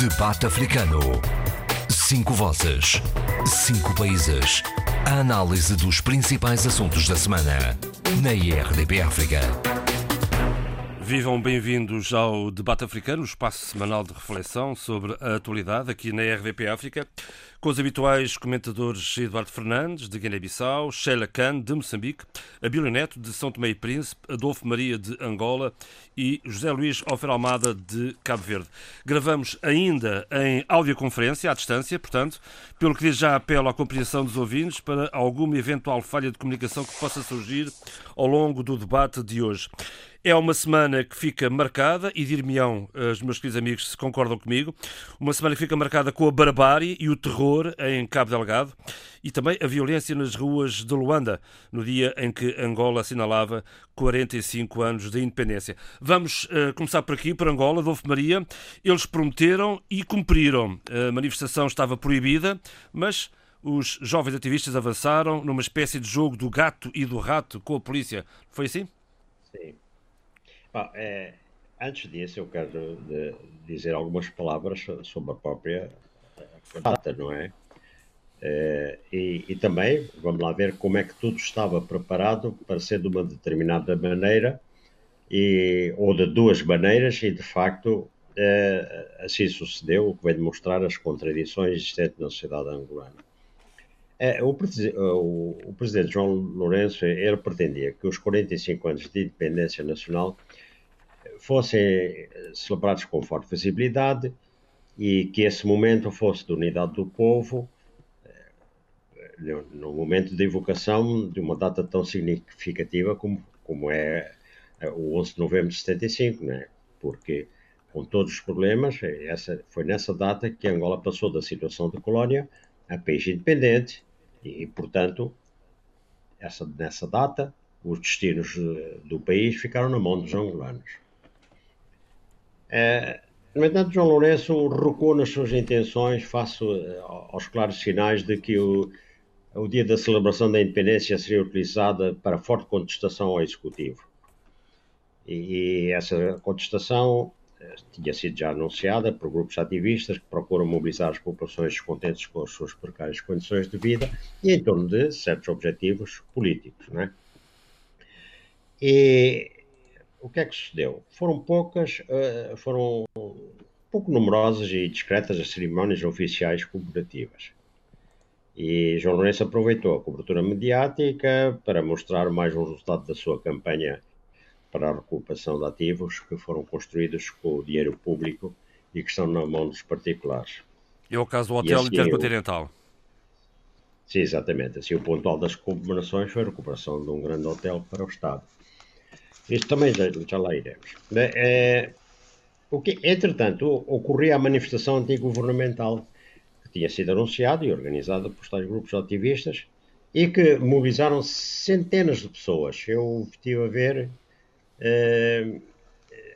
Debate Africano. Cinco vozes. Cinco países. A análise dos principais assuntos da semana. Na IRDP África. Vivam bem-vindos ao Debate Africano, espaço semanal de reflexão sobre a atualidade aqui na RDP África, com os habituais comentadores Eduardo Fernandes, de Guiné-Bissau, Sheila Khan, de Moçambique, Abílio Neto, de São Tomé e Príncipe, Adolfo Maria, de Angola e José Luís Ofer Almada, de Cabo Verde. Gravamos ainda em audioconferência, à distância, portanto, pelo que já apelo à compreensão dos ouvintes para alguma eventual falha de comunicação que possa surgir ao longo do debate de hoje. É uma semana que fica marcada, e dir-me-ão os meus queridos amigos se concordam comigo, uma semana que fica marcada com a barbárie e o terror em Cabo Delgado e também a violência nas ruas de Luanda, no dia em que Angola assinalava 45 anos de independência. Vamos uh, começar por aqui, por Angola, Adolfo Maria. Eles prometeram e cumpriram. A manifestação estava proibida, mas os jovens ativistas avançaram numa espécie de jogo do gato e do rato com a polícia. Foi assim? Sim. Bom, é, antes disso, eu quero dizer algumas palavras sobre a própria data, não é? é e, e, também, vamos lá ver como é que tudo estava preparado para ser de uma determinada maneira, e, ou de duas maneiras, e de facto é, assim sucedeu, o que vem demonstrar as contradições existentes na sociedade angolana. É, o, o, o, presidente João Lourenço ele pretendia que os 45 anos de independência nacional fossem celebrados com forte visibilidade e que esse momento fosse de unidade do povo, eh, no momento de evocação de uma data tão significativa como, como é eh, o 11 de novembro de 75, né? porque com todos os problemas, eh, essa, foi nessa data que Angola passou da situação de colónia a país independente e, portanto, essa, nessa data, os destinos do país ficaram na mão dos angolanos. É, no entanto, João Lourenço recuou nas suas intenções face eh, aos claros sinais de que o, o dia da celebração da independência seria utilizada para forte contestação ao Executivo. E, e essa contestação eh, tinha sido já anunciada por grupos ativistas que procuram mobilizar as populações descontentes com as suas precárias condições de vida e em torno de certos objetivos políticos. Não é? E o que é que sucedeu? Foram poucas, uh, foram pouco numerosas e discretas as cerimónias oficiais comemorativas. E João Lourenço aproveitou a cobertura mediática para mostrar mais um resultado da sua campanha para a recuperação de ativos que foram construídos com o dinheiro público e que estão na mão dos particulares. É o caso do Hotel assim, Intercontinental. Sim, exatamente. Assim, o pontual das comemorações foi a recuperação de um grande hotel para o Estado. Isso também já, já lá iremos. É, o que, entretanto, ocorria a manifestação antigovernamental que tinha sido anunciada e organizada por tais grupos ativistas e que mobilizaram centenas de pessoas. Eu estive a ver, eh,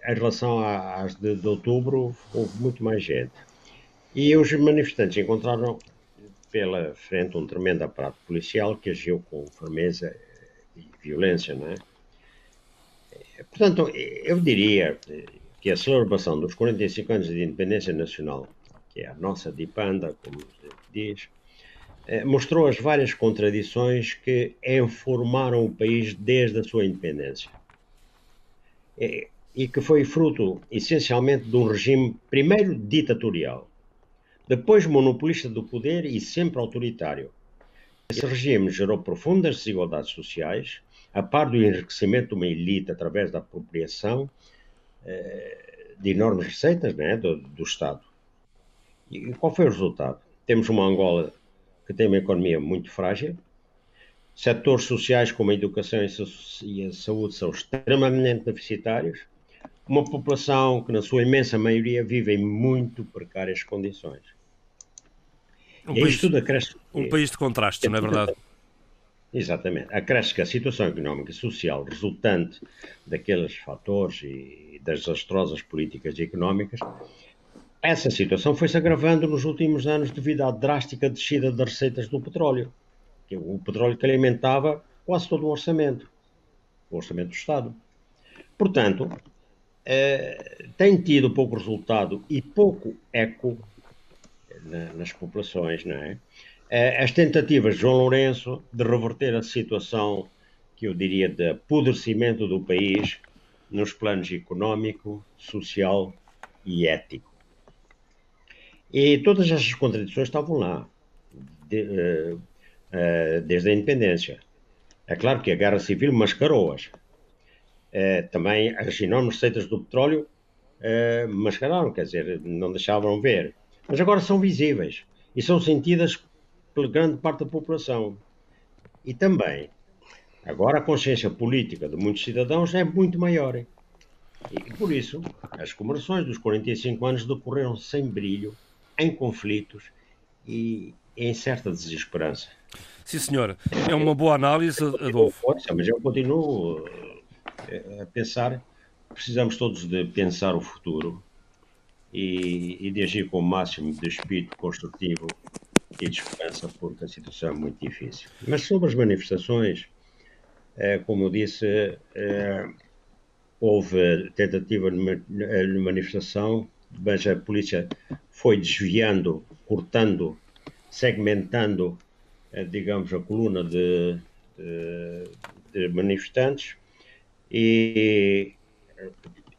em relação às de, de, outubro, houve muito mais gente. E os manifestantes encontraram pela frente um tremendo aparato policial que agiu com firmeza e violência, não é? Portanto, eu diria que a celebração dos 45 anos de independência nacional, que é a nossa DIPANDA, como se diz, eh, mostrou as várias contradições que informaram o país desde a sua independência. E que foi fruto, essencialmente, de um regime, primeiro ditatorial, depois monopolista do poder e sempre autoritário. Esse regime gerou profundas desigualdades sociais, a par do enriquecimento de uma elite através da apropriação eh, de enormes receitas né, do, do, Estado. E qual foi o resultado? Temos uma Angola que tem uma economia muito frágil, setores sociais como a educação e a saúde são extremamente deficitários, uma população que, na sua imensa maioria, vive em muito precárias condições. Um, país, acresce, um país de contraste, não é verdade? Exatamente. Acresce que a situação económica e social resultante daqueles fatores e das desastrosas políticas económicas, essa situação foi-se agravando nos últimos anos devido à drástica descida das receitas do petróleo. Que o petróleo que alimentava quase todo o orçamento, o orçamento do Estado. Portanto, uh, tem tido pouco resultado e pouco eco na, nas populações, não é? Uh, as tentativas de João Lourenço de reverter a situação que eu diria de apodrecimento do país nos planos económico, social e ético. E todas essas contradições estavam lá, de, uh, uh, desde a independência. É claro que a guerra civil mascarou-as. Uh, também as enormes receitas do petróleo mascararam, quer dizer, não deixavam ver. Mas agora são visíveis e são sentidas pela grande parte da população. E também Agora a consciência política de muitos cidadãos é muito maior. E por isso, as comemorações dos 45 anos decorreram sem brilho, em conflitos e em certa desesperança. Sim, senhor. É uma boa análise, Adolfo. Mas eu continuo eh, a pensar precisamos todos de pensar o futuro e, e de agir com o máximo de espírito construtivo e de esperança, porque a situação é muito difícil. Mas sobre as manifestações, é, como eu disse, é, houve tentativa de manifestação, mas a polícia foi desviando, cortando, segmentando, é, digamos, a coluna de, de, de manifestantes e,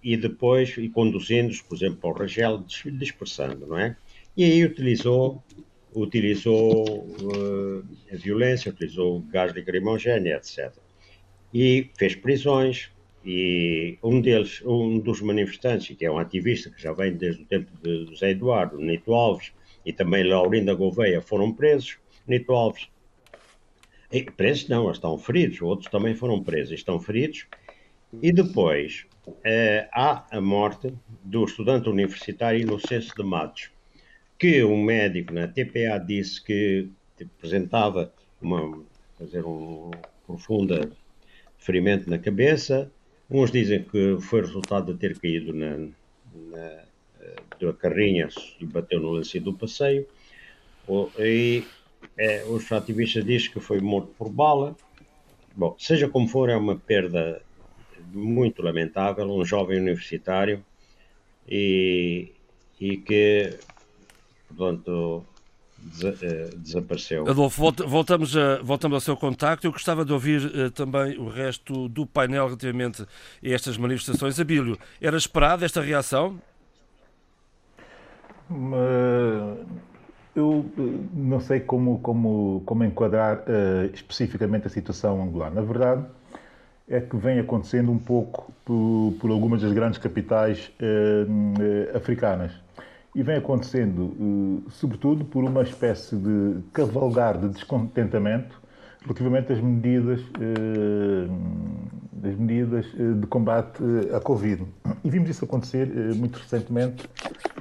e depois, e conduzindo-os, por exemplo, para o Rangel, dispersando, não é? E aí utilizou utilizou uh, violência, utilizou gás lacrimogéneo, etc e fez prisões. E um deles, um dos manifestantes, que é um ativista que já vem desde o tempo de José Eduardo, Nito Alves, e também Laurinda Gouveia, foram presos. Nito Alves, e, presos não, estão feridos, outros também foram presos, estão feridos. E depois eh, há a morte do estudante universitário Inocêncio de Matos, que um médico na TPA disse que apresentava uma, fazer uma profunda ferimento na cabeça. Uns dizem que foi resultado de ter caído na, na da carrinha e bateu no lance do passeio. E é, os ativistas dizem que foi morto por bala. Bom, seja como for, é uma perda muito lamentável. Um jovem universitário e, e que, portanto, eh, desapareceu. Adolfo, voltamos, a, voltamos ao seu contacto. Eu gostava de ouvir uh, também o resto do painel relativamente a estas manifestações. Abílio, era esperada esta reação? eu não sei como, como, como enquadrar uh, especificamente a situação angolana. Na verdade, é que vem acontecendo um pouco por, por algumas das grandes capitais uh, africanas e vem acontecendo, eh, sobretudo, por uma espécie de cavalgar de descontentamento relativamente às medidas, eh, das medidas eh, de combate à Covid. E vimos isso acontecer muito recentemente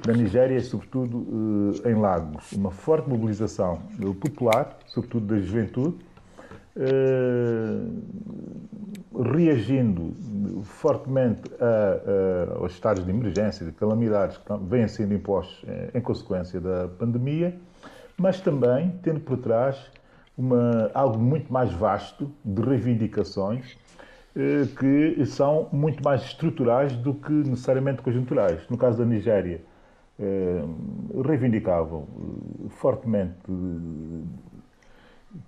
na Nigéria sobretudo, em Lagos. Uma forte mobilização popular, sobretudo da juventude, reagindo fortemente a, a, aos estados de emergência, de calamidades que vêm sendo impostos eh, em consequência da pandemia, mas também tendo por trás uma, algo muito mais vasto de reivindicações eh, que são muito mais estruturais do que necessariamente conjunturais. No caso da Nigéria, eh, reivindicavam fortemente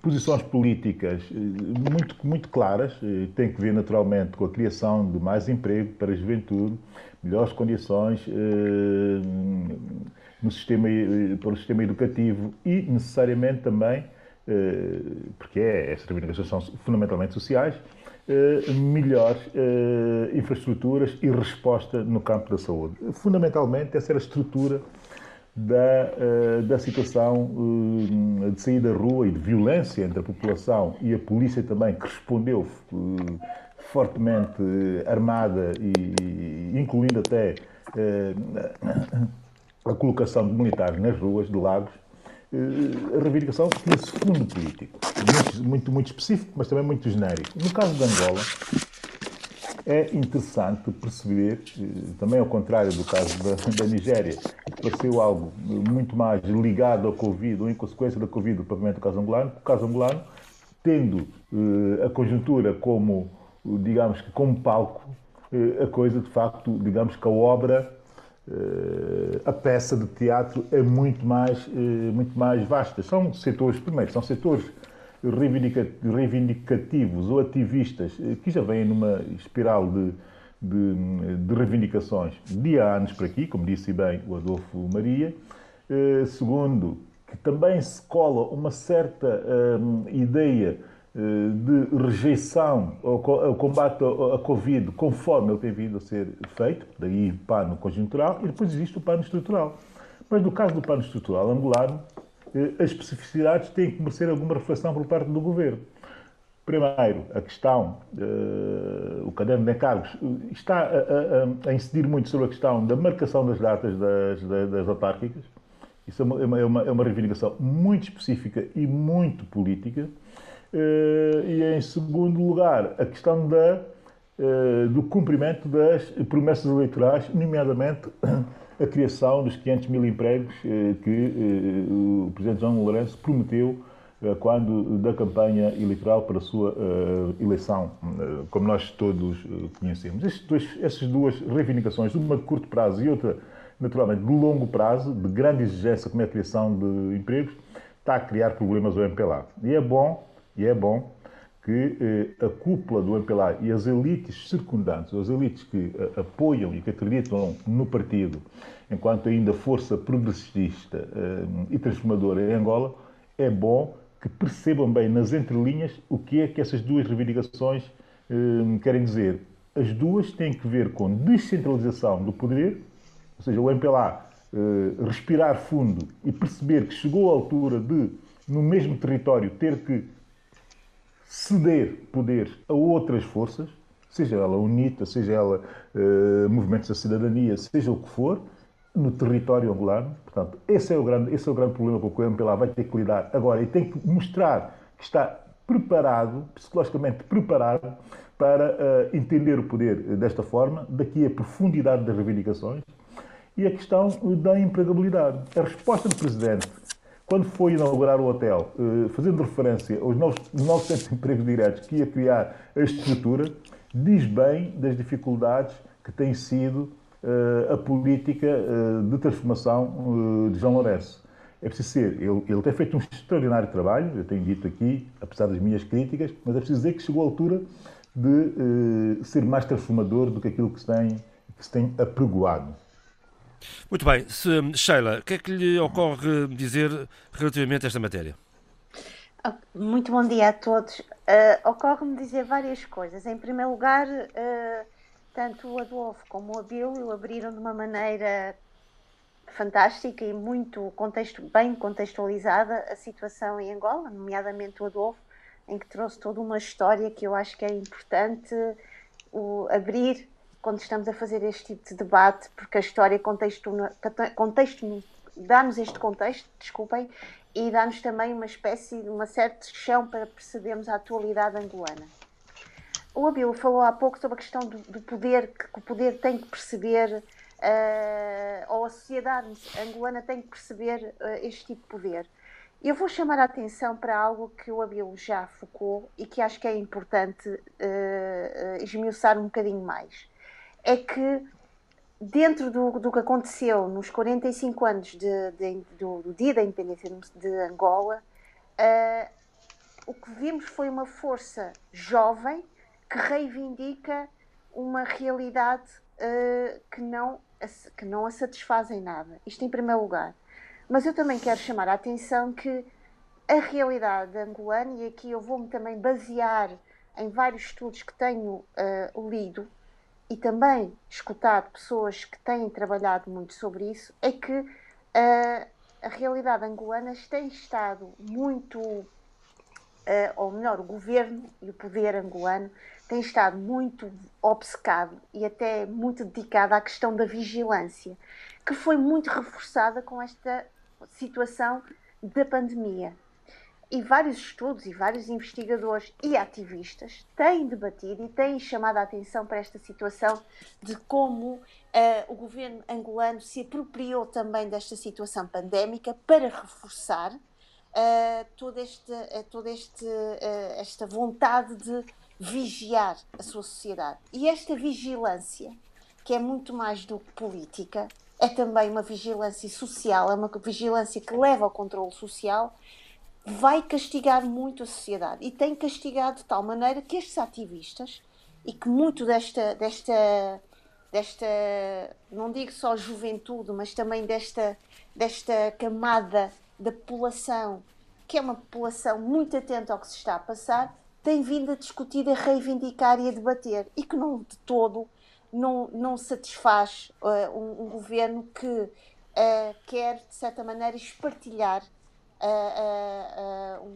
posições políticas eh, muito, muito claras, eh, tem que ver naturalmente com a criação de mais emprego para a juventude, melhores condições eh, no sistema, para o sistema educativo e necessariamente também, porque é, estas reivindicações são fundamentalmente sociais, melhores infraestruturas e resposta no campo da saúde. Fundamentalmente, essa era a estrutura da, eh, da situação eh, de sair da rua e de violência entre a população e a polícia também, que respondeu eh, fortemente armada e incluindo até a colocação de militares nas ruas de Lagos, a reivindicação tinha esse fundo político, muito, muito, muito específico, mas também muito genérico. No caso de Angola, é interessante perceber, também ao contrário do caso da, da Nigéria, que pareceu algo muito mais ligado ao Covid ou em consequência da Covid, propriamente do caso angolano, o caso angolano, tendo eh, a conjuntura como, digamos que como palco, a coisa, de facto, digamos que a obra, a peça de teatro é muito mais, muito mais vasta. São setores, primeiro, são setores reivindicativos ou ativistas que já vêm numa espiral de, de, de reivindicações de há anos para aqui, como disse bem o Adolfo Maria. Segundo, que também se cola uma certa ideia eh, de rejeição ao combate à Covid, conforme ele tem vindo a ser feito, daí o plano conjuntural, e depois existe o plano estrutural. Mas no caso do plano estrutural angolano, eh, as especificidades têm que merecer alguma reflexão por parte do governo. Primeiro, a questão, uh, o caderno de encargos está a, a, a, incidir muito sobre a questão da marcação das datas das, das, das autárquicas. Isso é uma, é, uma, é uma reivindicação muito específica e muito política. Eh, e, em segundo lugar, a questão da, eh, do cumprimento das promessas eleitorais, nomeadamente a criação dos 500 mil empregos eh, que o Presidente João Lourenço prometeu quando da campanha eleitoral para a sua eleição, como nós todos conhecemos. Essas duas reivindicações, uma de curto prazo e outra, naturalmente, de longo prazo, de grande exigência, como é a criação de empregos, está a criar problemas ao MPLA. E é bom e é bom que eh, a cúpula do MPLA e as elites circundantes, as elites que eh, apoiam e que acreditam no partido enquanto ainda força progressista eh, e transformadora em Angola, é bom que percebam bem nas entrelinhas o que é que essas duas reivindicações querem dizer. As duas têm que ver com descentralização do poder, ou seja, o MPLA respirar fundo e perceber que chegou à altura de, no mesmo território, ter que ceder poder a outras forças, seja ela UNITA, seja ela uh, movimentos da cidadania, seja o que for, no território angolano. Portanto, esse é o grande, esse é o grande problema com o que o MPLA vai ter que lidar agora e tem que mostrar que está preparado, psicologicamente preparado, para uh, entender o poder desta forma, daqui a profundidade das reivindicações e a questão da empregabilidade. A resposta do Presidente quando foi inaugurar o hotel, eh, fazendo referência aos 900 empregos diretos que ia criar a estrutura, diz bem das dificuldades que tem sido eh, a política eh, de transformação de João Lourenço. É preciso ser, ele, ele tem feito um extraordinário trabalho, eu tenho dito aqui, apesar das minhas críticas, mas é preciso dizer que chegou à altura de ser mais transformador do que aquilo que se tem, que se tem apregoado. Muito bem. Se, Sheila, o que é que lhe ocorre dizer relativamente a esta matéria? Ah, muito bom dia a todos. Uh, Ocorre-me dizer várias coisas. Em primeiro lugar, uh, tanto o Adolfo como o Abílio abriram de uma maneira fantástica e muito contexto, bem contextualizada a situação em Angola, nomeadamente o Adolfo, em que trouxe toda uma história que eu acho que é importante o, abrir quando estamos a fazer este tipo de debate, porque a história contexto, contexto dá-nos este contexto, desculpem, e dá-nos também uma espécie de uma certa chão para percebermos a atualidade angolana. O Abilo falou há pouco sobre a questão do, do poder, que o poder tem que perceber, uh, ou a sociedade angolana tem que perceber uh, este tipo de poder. Eu vou chamar a atenção para algo que o Abilo já focou e que acho que é importante uh, esmiuçar um bocadinho mais é que dentro do, do que aconteceu nos 45 anos de, de, do, do, dia da independência de Angola, uh, o que vimos foi uma força jovem que reivindica uma realidade uh, que, não, que não a satisfaz em nada. Isto em primeiro lugar. Mas eu também quero chamar a atenção que a realidade angolana, e aqui eu vou-me também basear em vários estudos que tenho uh, lido, e também escutado pessoas que têm trabalhado muito sobre isso, é que uh, a realidade angolana tem estado muito, uh, ou melhor, o governo e o poder angolano tem estado muito obcecado e até muito dedicado à questão da vigilância, que foi muito reforçada com esta situação da pandemia. E vários estudos e vários investigadores e ativistas têm debatido e têm chamado a atenção para esta situação de como uh, o governo angolano se apropriou também desta situação pandémica para reforçar uh, toda, este, uh, toda este, esta vontade de vigiar a sua sociedade. E esta vigilância, que é muito mais do que política, é também uma vigilância social, é uma vigilância que leva ao controle social, vai castigar muito a sociedade. E tem castigado de tal maneira que estes ativistas, e que muito desta, desta, desta não digo só juventude, mas também desta, desta camada da população, que é uma população muito atenta ao que se está a passar, tem vindo a discutir, a reivindicar e a debater. E que não de todo não, não satisfaz uh, um, um, governo que uh, quer, de certa maneira, espartilhar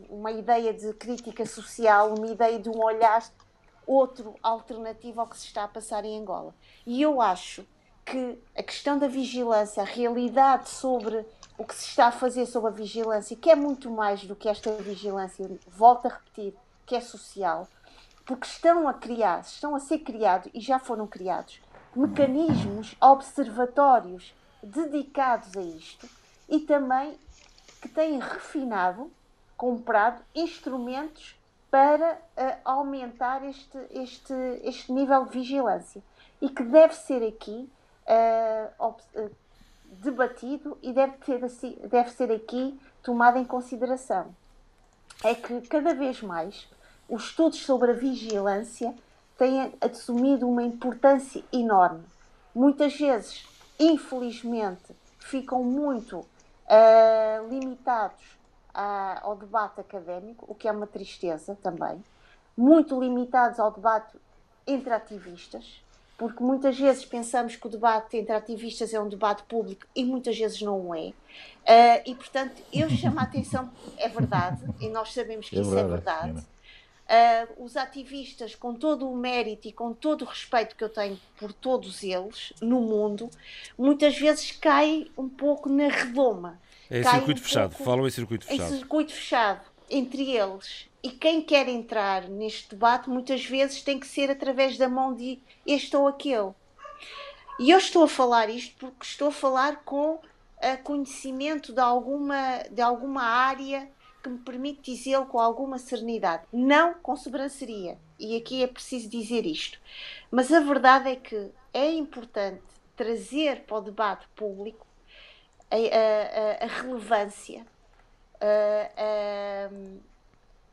uma ideia de crítica social, uma ideia de um olhar outro alternativo ao que se está a passar em Angola. E eu acho que a questão da vigilância, a realidade sobre o que se está a fazer sobre a vigilância, que é muito mais do que esta vigilância, volto a repetir, que é social, porque estão a criar, estão a ser criados e já foram criados mecanismos, observatórios dedicados a isto e também que têm refinado, comprado instrumentos para uh, aumentar este, este, este nível de vigilância e que deve ser aqui uh, debatido e deve, ter, deve ser aqui tomado em consideração. É que cada vez mais os estudos sobre a vigilância têm assumido uma importância enorme. Muitas vezes, infelizmente, ficam muito uh, limitados a, ao debate académico, o que é uma tristeza também, muito limitados ao debate entre ativistas, porque muitas vezes pensamos que o debate entre ativistas é um debate público e muitas vezes não é. Uh, e portanto, eu chamo a atenção, é verdade, e nós sabemos que é isso verdade, é verdade. Uh, os ativistas, com todo o mérito e com todo o respeito que eu tenho por todos eles no mundo, muitas vezes caem um pouco na redoma. É circuito um fechado, pouco, falam em circuito fechado. Em circuito fechado, entre eles. E quem quer entrar neste debate, muitas vezes tem que ser através da mão de este ou aquele. E eu estou a falar isto porque estou a falar com a conhecimento de alguma, de alguma área que me permite dizê-lo com alguma serenidade, não com sobranceria. E aqui é preciso dizer isto. Mas a verdade é que é importante trazer para o debate público a, a, a relevância a,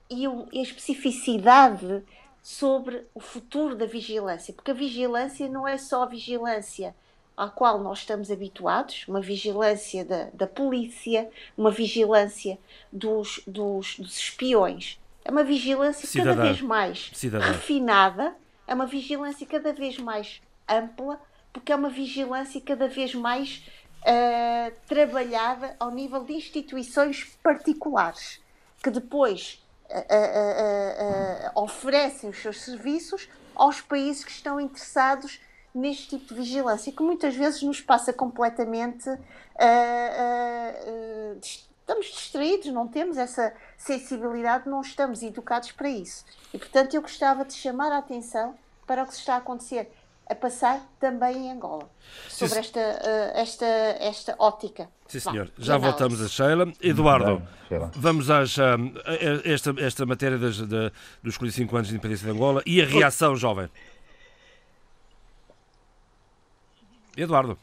e a especificidade sobre o futuro da vigilância, porque a vigilância não é só a vigilância à qual nós estamos habituados, uma vigilância da, da polícia, uma vigilância dos, dos, dos espiões. É uma vigilância Cidadã. cada vez mais Cidadã. refinada, é uma vigilância cada vez mais ampla, porque é uma vigilância cada vez mais uh, trabalhada ao nível de instituições particulares, que depois uh, uh, oferecem os seus serviços aos países que estão interessados neste tipo de vigilância, que muitas vezes nos passa completamente. Uh, uh, uh, estamos distraídos, não temos essa sensibilidade, não estamos educados para isso. E portanto eu gostava de chamar a atenção para o que se está a acontecer, a passar também em Angola, sobre Sim, esta, esta, esta ótica. Sim, senhor. Já voltamos a Sheila. Eduardo, vamos às, a, esta, esta matéria das, da, dos 45 anos de independência de Angola e a reação jovem. Eduardo.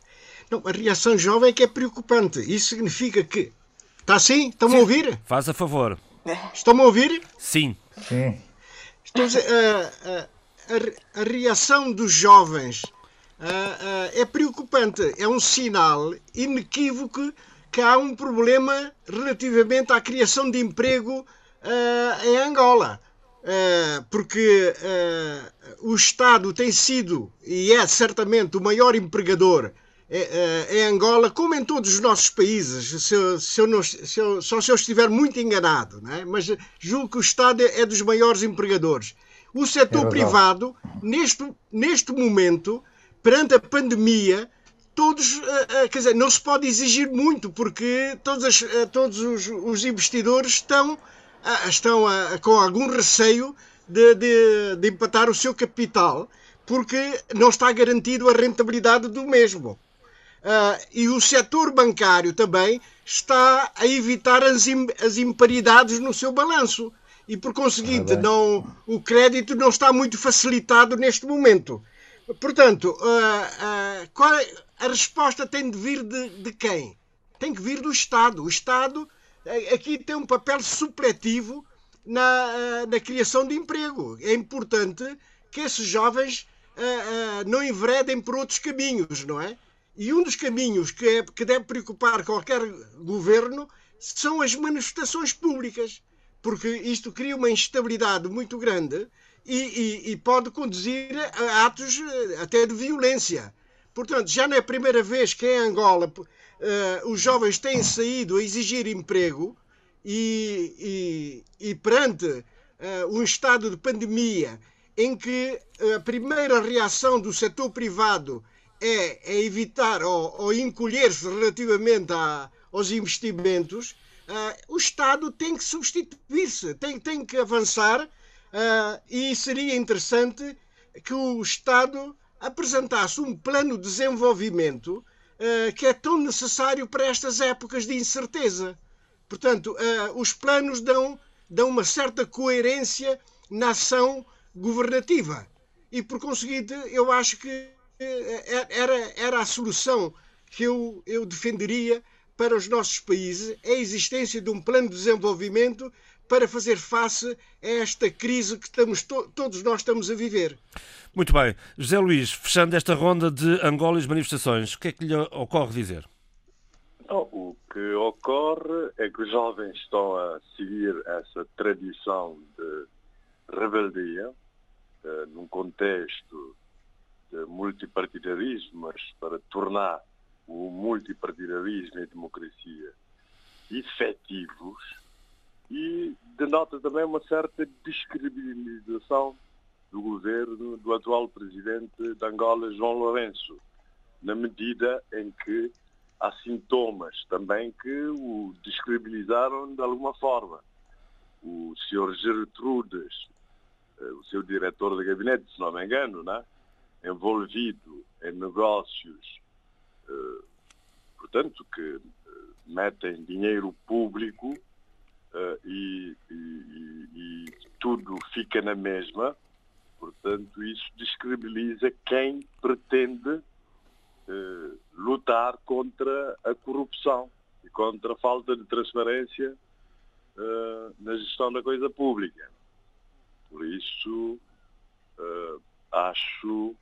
Não, a reação jovem é que é preocupante. Isso significa que. Está assim? Estão-me a ouvir? Faz a favor. Estão-me a ouvir? Sim. Sim. A, dizer, a, a, a, reação dos jovens é preocupante. É um sinal inequívoco que há um problema relativamente à criação de emprego em Angola. Uh, porque uh, o Estado tem sido e é certamente o maior empregador uh, em Angola, como em todos os nossos países, se eu, se eu não, se eu, só se eu estiver muito enganado, é? mas julgo que o Estado é, é dos maiores empregadores. O setor é privado, neste, neste momento, perante a pandemia, todos, quer dizer, não se pode exigir muito, porque todos, todos os, os investidores estão ah, estão a, com algum receio de, de, de, empatar o seu capital porque não está garantido a rentabilidade do mesmo. Uh, e o setor bancário também está a evitar as, as imparidades no seu balanço. e por conseguinte não, o crédito não está muito facilitado neste momento. Portanto, uh, uh, qual é, a resposta tem de vir de, de, quem? Tem que vir do Estado. O Estado aqui tem um papel supletivo na, na criação de emprego. É importante que esses jovens uh, não enveredem por outros caminhos, não é? E um dos caminhos que, é, que deve preocupar qualquer governo são as manifestações públicas, porque isto cria uma instabilidade muito grande e, e, e pode conduzir a atos eh, até de violência. Portanto, já não é a primeira vez que em Angola uh, os jovens têm saído a exigir emprego e, e perante uh, um estado de pandemia em que a primeira reação do setor privado é, é evitar ou, ou encolher-se relativamente a, aos investimentos, uh, o Estado tem que substituir-se, tem, tem que avançar e seria interessante que o Estado apresentasse um plano de desenvolvimento que é tão necessário para estas épocas de incerteza. Portanto, os planos dão, dão uma certa coerência na ação governativa. E por conseguinte, eu acho que é, era, era a solução que eu, eu defenderia para os nossos países, a existência de um plano de desenvolvimento para fazer face a esta crise que estamos to todos nós estamos a viver. Muito bem. José Luís, fechando esta ronda de Angola e as manifestações, o que é que lhe ocorre dizer? o que ocorre é que os jovens estão a seguir essa tradição de rebeldia, uh, num contexto de multipartidarismo, mas para tornar o multipartidarismo e a democracia efetivos e denota também uma certa descredibilização do governo do atual presidente de Angola, João Lourenço, na medida em que há sintomas também que o descredibilizaram de alguma forma. O senhor Gertrudes, eh, o seu diretor de gabinete, se não me engano, não é? envolvido em negócios, eh, portanto, que eh, metem dinheiro público e, e, e, tudo fica na mesma. Portanto, isso descredibiliza quem pretende lutar contra a corrupção e contra a falta de transparência na gestão da coisa pública. Por isso, acho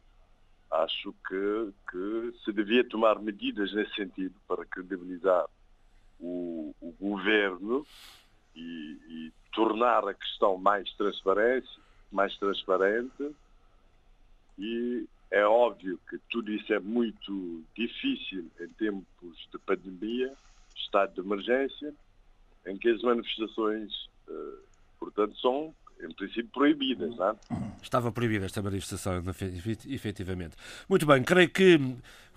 acho que, que se devia tomar medidas nesse sentido para credibilizar o, o governo e, e, tornar a questão mais transparente, mais transparente e é óbvio que tudo isso é muito difícil em tempos de pandemia, estado de emergência, em que as manifestações, eh, portanto, são em princípio, proibidas. Não é? Estava proibida esta manifestação, efetivamente. Muito bem, creio que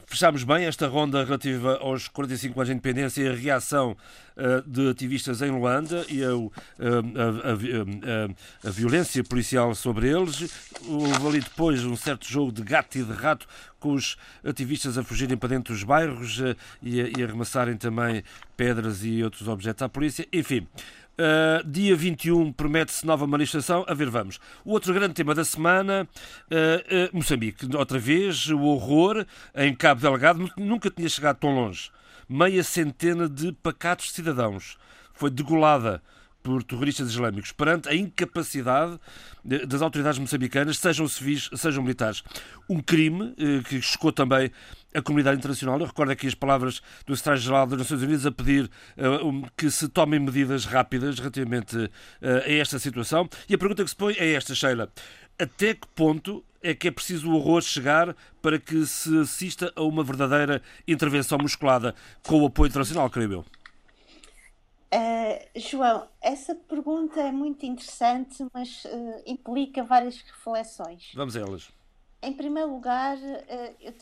fechámos bem esta ronda relativa aos 45 anos de independência e a reação uh, de ativistas em Luanda e a, uh, a, a, a, violência policial sobre eles. Houve ali depois um certo jogo de gato e de rato com os ativistas a fugirem para dentro dos bairros e, e a arremessarem também pedras e outros objetos à polícia. Enfim. Uh, dia 21 promete-se nova manifestação. A ver, vamos. O outro grande tema da semana, uh, uh, Moçambique. Outra vez, o horror em Cabo Delgado. Nunca tinha chegado tão longe. Meia centena de pacatos cidadãos foi degolada por terroristas islâmicos perante a incapacidade das autoridades moçambicanas, sejam civis, sejam militares. Um crime que chocou também a comunidade internacional. Eu recordo aqui as palavras do Secretário-Geral das Nações Unidas a pedir uh, que se tomem medidas rápidas relativamente uh, a esta situação. E a pergunta que se põe é esta, Sheila. Até que ponto é que é preciso o horror chegar para que se assista a uma verdadeira intervenção musculada com o apoio internacional, creio eu? Uh, João, essa pergunta é muito interessante, mas implica várias reflexões. Vamos a elas. Em primeiro lugar, eu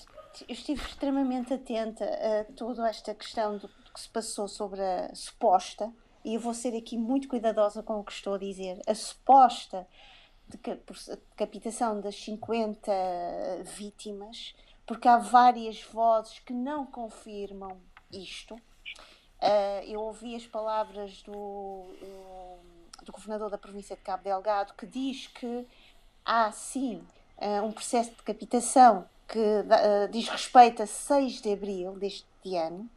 eu estive extremamente atenta a toda esta questão do, que se passou sobre a suposta, e eu vou ser aqui muito cuidadosa com o que estou a dizer, a suposta decapitação das 50 vítimas, porque há várias vozes que não confirmam isto. Uh, eu ouvi as palavras do, do governador da província de Cabo Delgado, que diz que há sim um processo de decapitação que diz respeito a 6 de abril deste ano.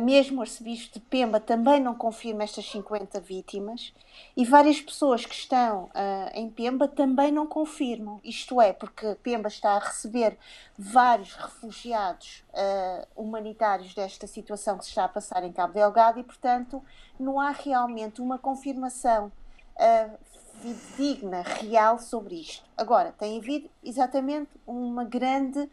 Mesmo o arcebispo de Pemba também não confirma estas 50 vítimas e várias pessoas que estão uh, em Pemba também não confirmam. Isto é, porque Pemba está a receber vários refugiados uh, humanitários desta situação que se está a passar em Cabo Delgado e, portanto, não há realmente uma confirmação uh, digna, real sobre isto. Agora, tem havido exatamente uma grande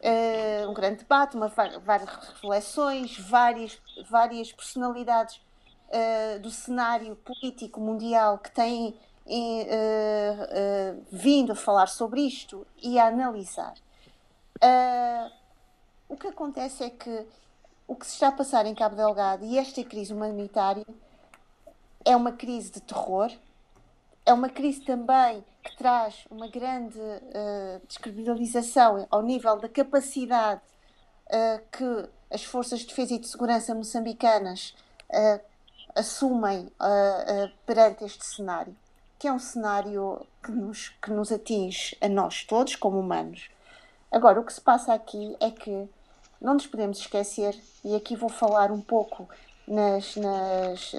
uh, um grande debate, uma, várias reflexões, várias, várias personalidades uh, do cenário político mundial que têm uh, vindo a falar sobre isto e a analisar. o que acontece é que o que se está a passar em Cabo Delgado e esta crise humanitária é uma crise de terror, é uma crise também que traz uma grande uh, descredibilização ao nível da capacidade uh, que as forças de defesa e de segurança moçambicanas uh, assumem perante este cenário, que é um cenário que nos, que nos atinge a nós todos como humanos. Agora, o que se passa aqui é que não nos podemos esquecer, e aqui vou falar um pouco nas, nas,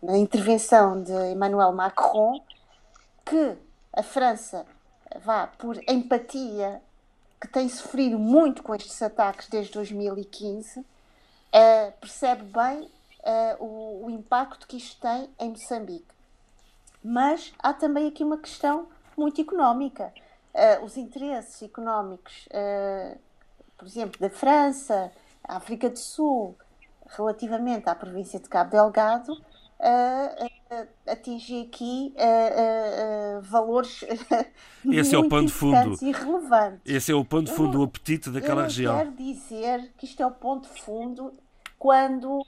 na intervenção de Emmanuel Macron, que a França vá por empatia, que tem sofrido muito com estes ataques desde 2015, uh, eh, percebe bem uh, o, impacto que isto tem em Moçambique. Mas há também aqui uma questão muito económica. Os interesses económicos, por exemplo, da França, África do Sul, relativamente à província de Cabo Delgado, atingir aqui uh, uh, valores Esse é o pano de fundo. e relevantes. Esse é o pano de fundo, o apetite daquela eu região. quero dizer que isto é o ponto de fundo quando uh,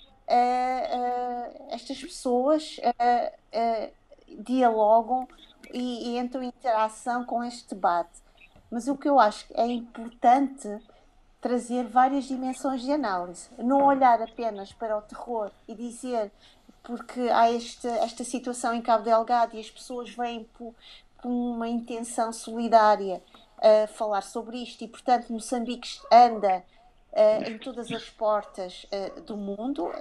estas pessoas dialogam e, e entram em interação com este debate. Mas o que eu acho é importante trazer várias dimensões de análise. Não olhar apenas para o terror e dizer porque há esta, esta situação em Cabo Delgado e as pessoas vêm por, por uma intenção solidária a falar sobre isto e, portanto, Moçambique anda uh, em todas as portas uh, do mundo uh,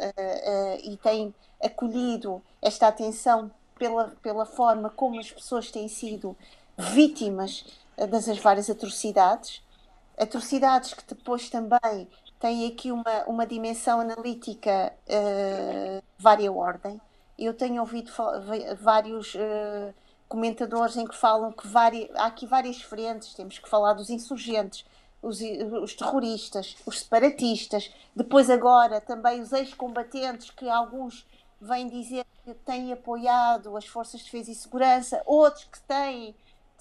e tem acolhido esta atenção pela, pela forma como as pessoas têm sido vítimas das várias atrocidades. Atrocidades que depois também tem aqui uma, uma dimensão analítica uh, vária ordem. Eu tenho ouvido vários uh, comentadores em que falam que há aqui várias frentes, temos que falar dos insurgentes, os, os terroristas, os separatistas, depois agora também os ex-combatentes, que alguns vêm dizer que têm apoiado as forças de defesa e segurança, outros que têm,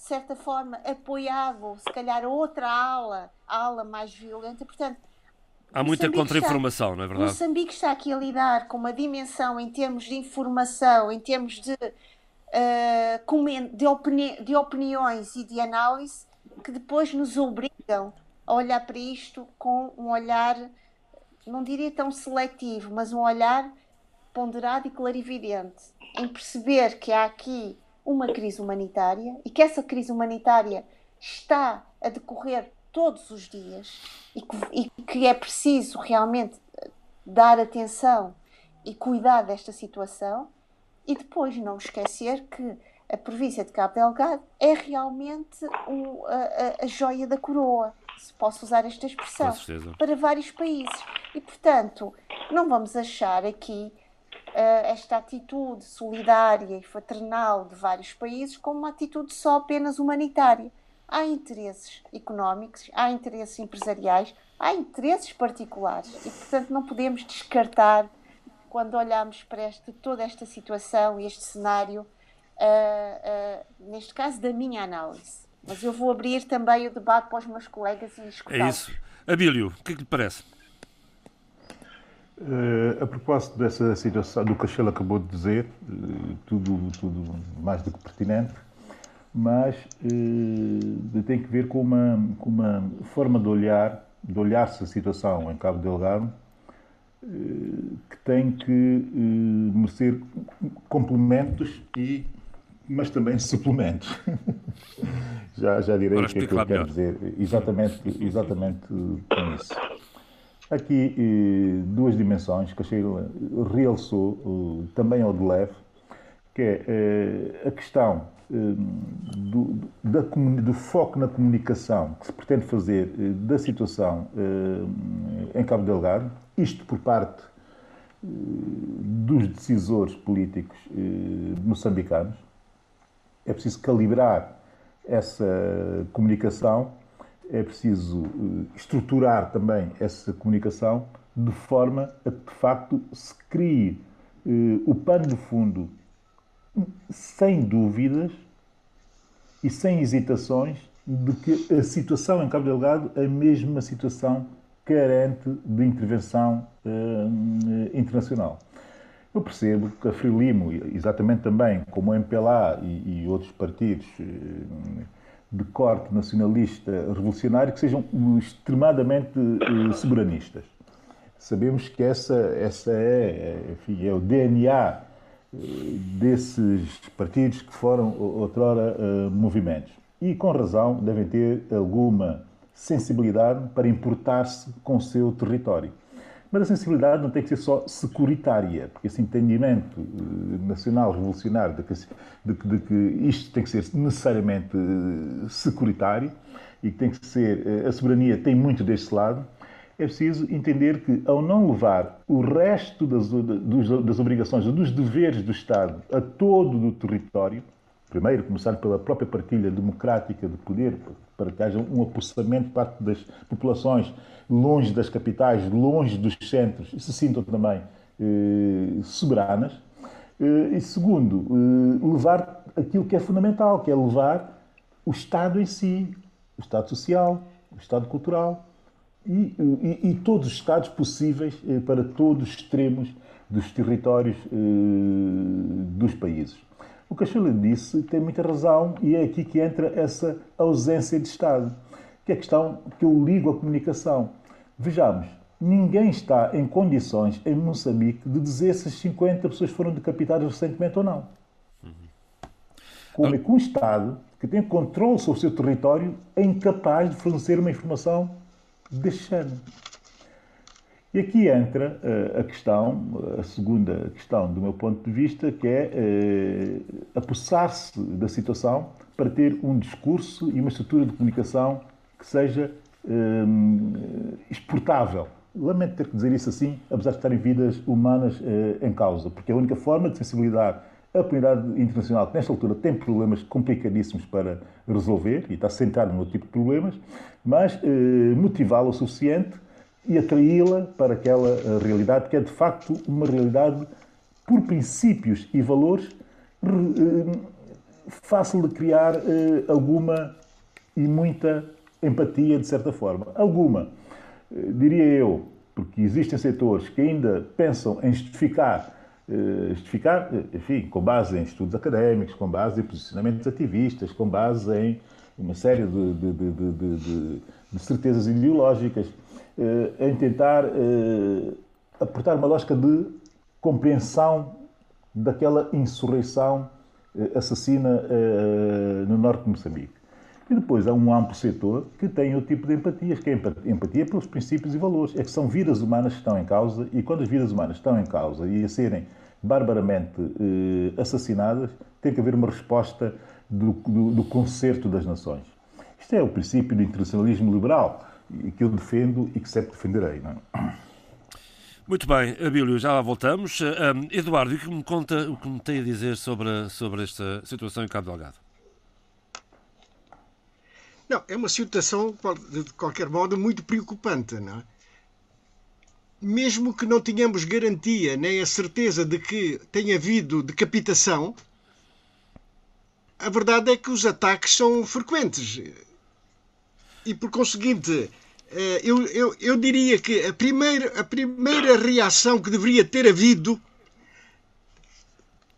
de certa forma, apoiado, se calhar, outra ala, ala mais violenta. Portanto, Há muita contra-informação, não é verdade? Moçambique está aqui a lidar com uma dimensão em termos de informação, em termos de, uh, de, opini de opiniões e de análise, que depois nos obrigam a olhar para isto com um olhar, não diria tão seletivo, mas um olhar ponderado e clarividente, em perceber que há aqui uma crise humanitária e que essa crise humanitária está a decorrer todos os dias e que, e que é preciso realmente dar atenção e cuidar desta situação e depois não esquecer que a província de Cabo Delgado é realmente o, a, a, joia da coroa, se posso usar esta expressão, para vários países. E, portanto, não vamos achar aqui esta atitude solidária e fraternal de vários países como uma atitude só apenas humanitária há interesses económicos, há interesses empresariais, há interesses particulares e, portanto, não podemos descartar, quando olhamos para este, toda esta situação e este cenário, uh, uh, neste caso, da minha análise. Mas eu vou abrir também o debate para os meus colegas e escutar. É isso. Abílio, o que é que lhe parece? Uh, a propósito dessa situação, do que a Sheila acabou de dizer, tudo, tudo mais do que pertinente, mas eh, tem que ver com uma, com uma forma de olhar, de olhar-se a situação em Cabo Delgado, que tem que merecer complementos e mas também suplementos. já, já direi o que é que eu quero dizer exatamente, exatamente com isso. Aqui duas dimensões que achei realçou também ao de leve, que é a questão do, da, do foco na comunicação que se pretende fazer da situação em Cabo Delgado, isto por parte dos decisores políticos moçambicanos, é preciso calibrar essa comunicação, é preciso eh, estruturar também essa comunicação de forma a que, de facto, se crie eh, o pano de fundo sem dúvidas e sem hesitações de que a situação em Cabo Delgado é mesmo uma situação carente de intervenção uh, internacional. Eu percebo que a Frelimo, exatamente também como o MPLA e, e outros partidos eh, de corte nacionalista revolucionário, que sejam extremadamente eh, soberanistas. Sabemos que essa, essa é, enfim, é o DNA eh, desses partidos que foram outrora movimentos. E com razão devem ter alguma sensibilidade para importar-se com o seu território. Mas a sensibilidade não tem que ser só securitária, porque esse entendimento eh, nacional revolucionário de que, de, de que isto tem que ser necessariamente eh, securitário e que tem que ser. Eh, a soberania tem muito deste lado. É preciso entender que, ao não levar o resto das, das obrigações, dos deveres do Estado a todo o território, primeiro começar pela própria partilha democrática de poder, para que haja um apossamento de parte das populações longe das capitais, longe dos centros, se sintam também eh, soberanas. Eh, e segundo, eh, levar aquilo que é fundamental, que é levar o Estado em si, o Estado social, o Estado cultural e, e, e todos os Estados possíveis eh, para todos os extremos dos territórios eh, dos países. O que a Sheila disse tem muita razão e é aqui que entra essa ausência de Estado que é a questão que eu ligo à comunicação. Vejamos, ninguém está em condições em Moçambique de dizer se as 50 pessoas foram decapitadas recentemente ou não. Como é que um Estado que tem controle sobre o seu território é incapaz de fornecer uma informação deste género? E aqui entra uh, a questão, a segunda questão do meu ponto de vista, que é uh, apossar-se da situação para ter um discurso e uma estrutura de comunicação que seja hum, exportável. Lamento ter que dizer isso assim, apesar de estarem vidas humanas eh, em causa, porque a única forma de sensibilidade a comunidade internacional, que nesta altura tem problemas complicadíssimos para resolver e está centrada no tipo de problemas, mas eh, motivá-la o suficiente e atraí-la para aquela eh, realidade que é de facto uma realidade por princípios e valores eh, fácil de criar eh, alguma e muita empatia, de certa forma. Alguma, diria eu, porque existem setores que ainda pensam em justificar, justificar, enfim, com base em estudos académicos, com base em posicionamentos ativistas, com base em uma série de, de, de, de certezas ideológicas, em tentar aportar uma lógica de compreensão daquela insurreição assassina no norte de Moçambique. E depois há um amplo setor que tem o tipo de empatias, que é empatia pelos princípios e valores. É que são vidas humanas que estão em causa e quando as vidas humanas estão em causa e a serem barbaramente eh, assassinadas, tem que haver uma resposta do, do, do concerto das nações. Isto é o princípio do internacionalismo liberal que eu defendo e que sempre defenderei. Não é? Muito bem, Abílio, já lá voltamos. Um, Eduardo, o que me conta, o que me tem a dizer sobre, sobre esta situação em Cabo Delgado? Não, é uma situação, de qualquer modo, muito preocupante, não é? Mesmo que não tenhamos garantia nem a certeza de que tenha havido decapitação, a verdade é que os ataques são frequentes. E por conseguinte, eh, eu, eu, eu diria que a primeira, a primeira reação que deveria ter havido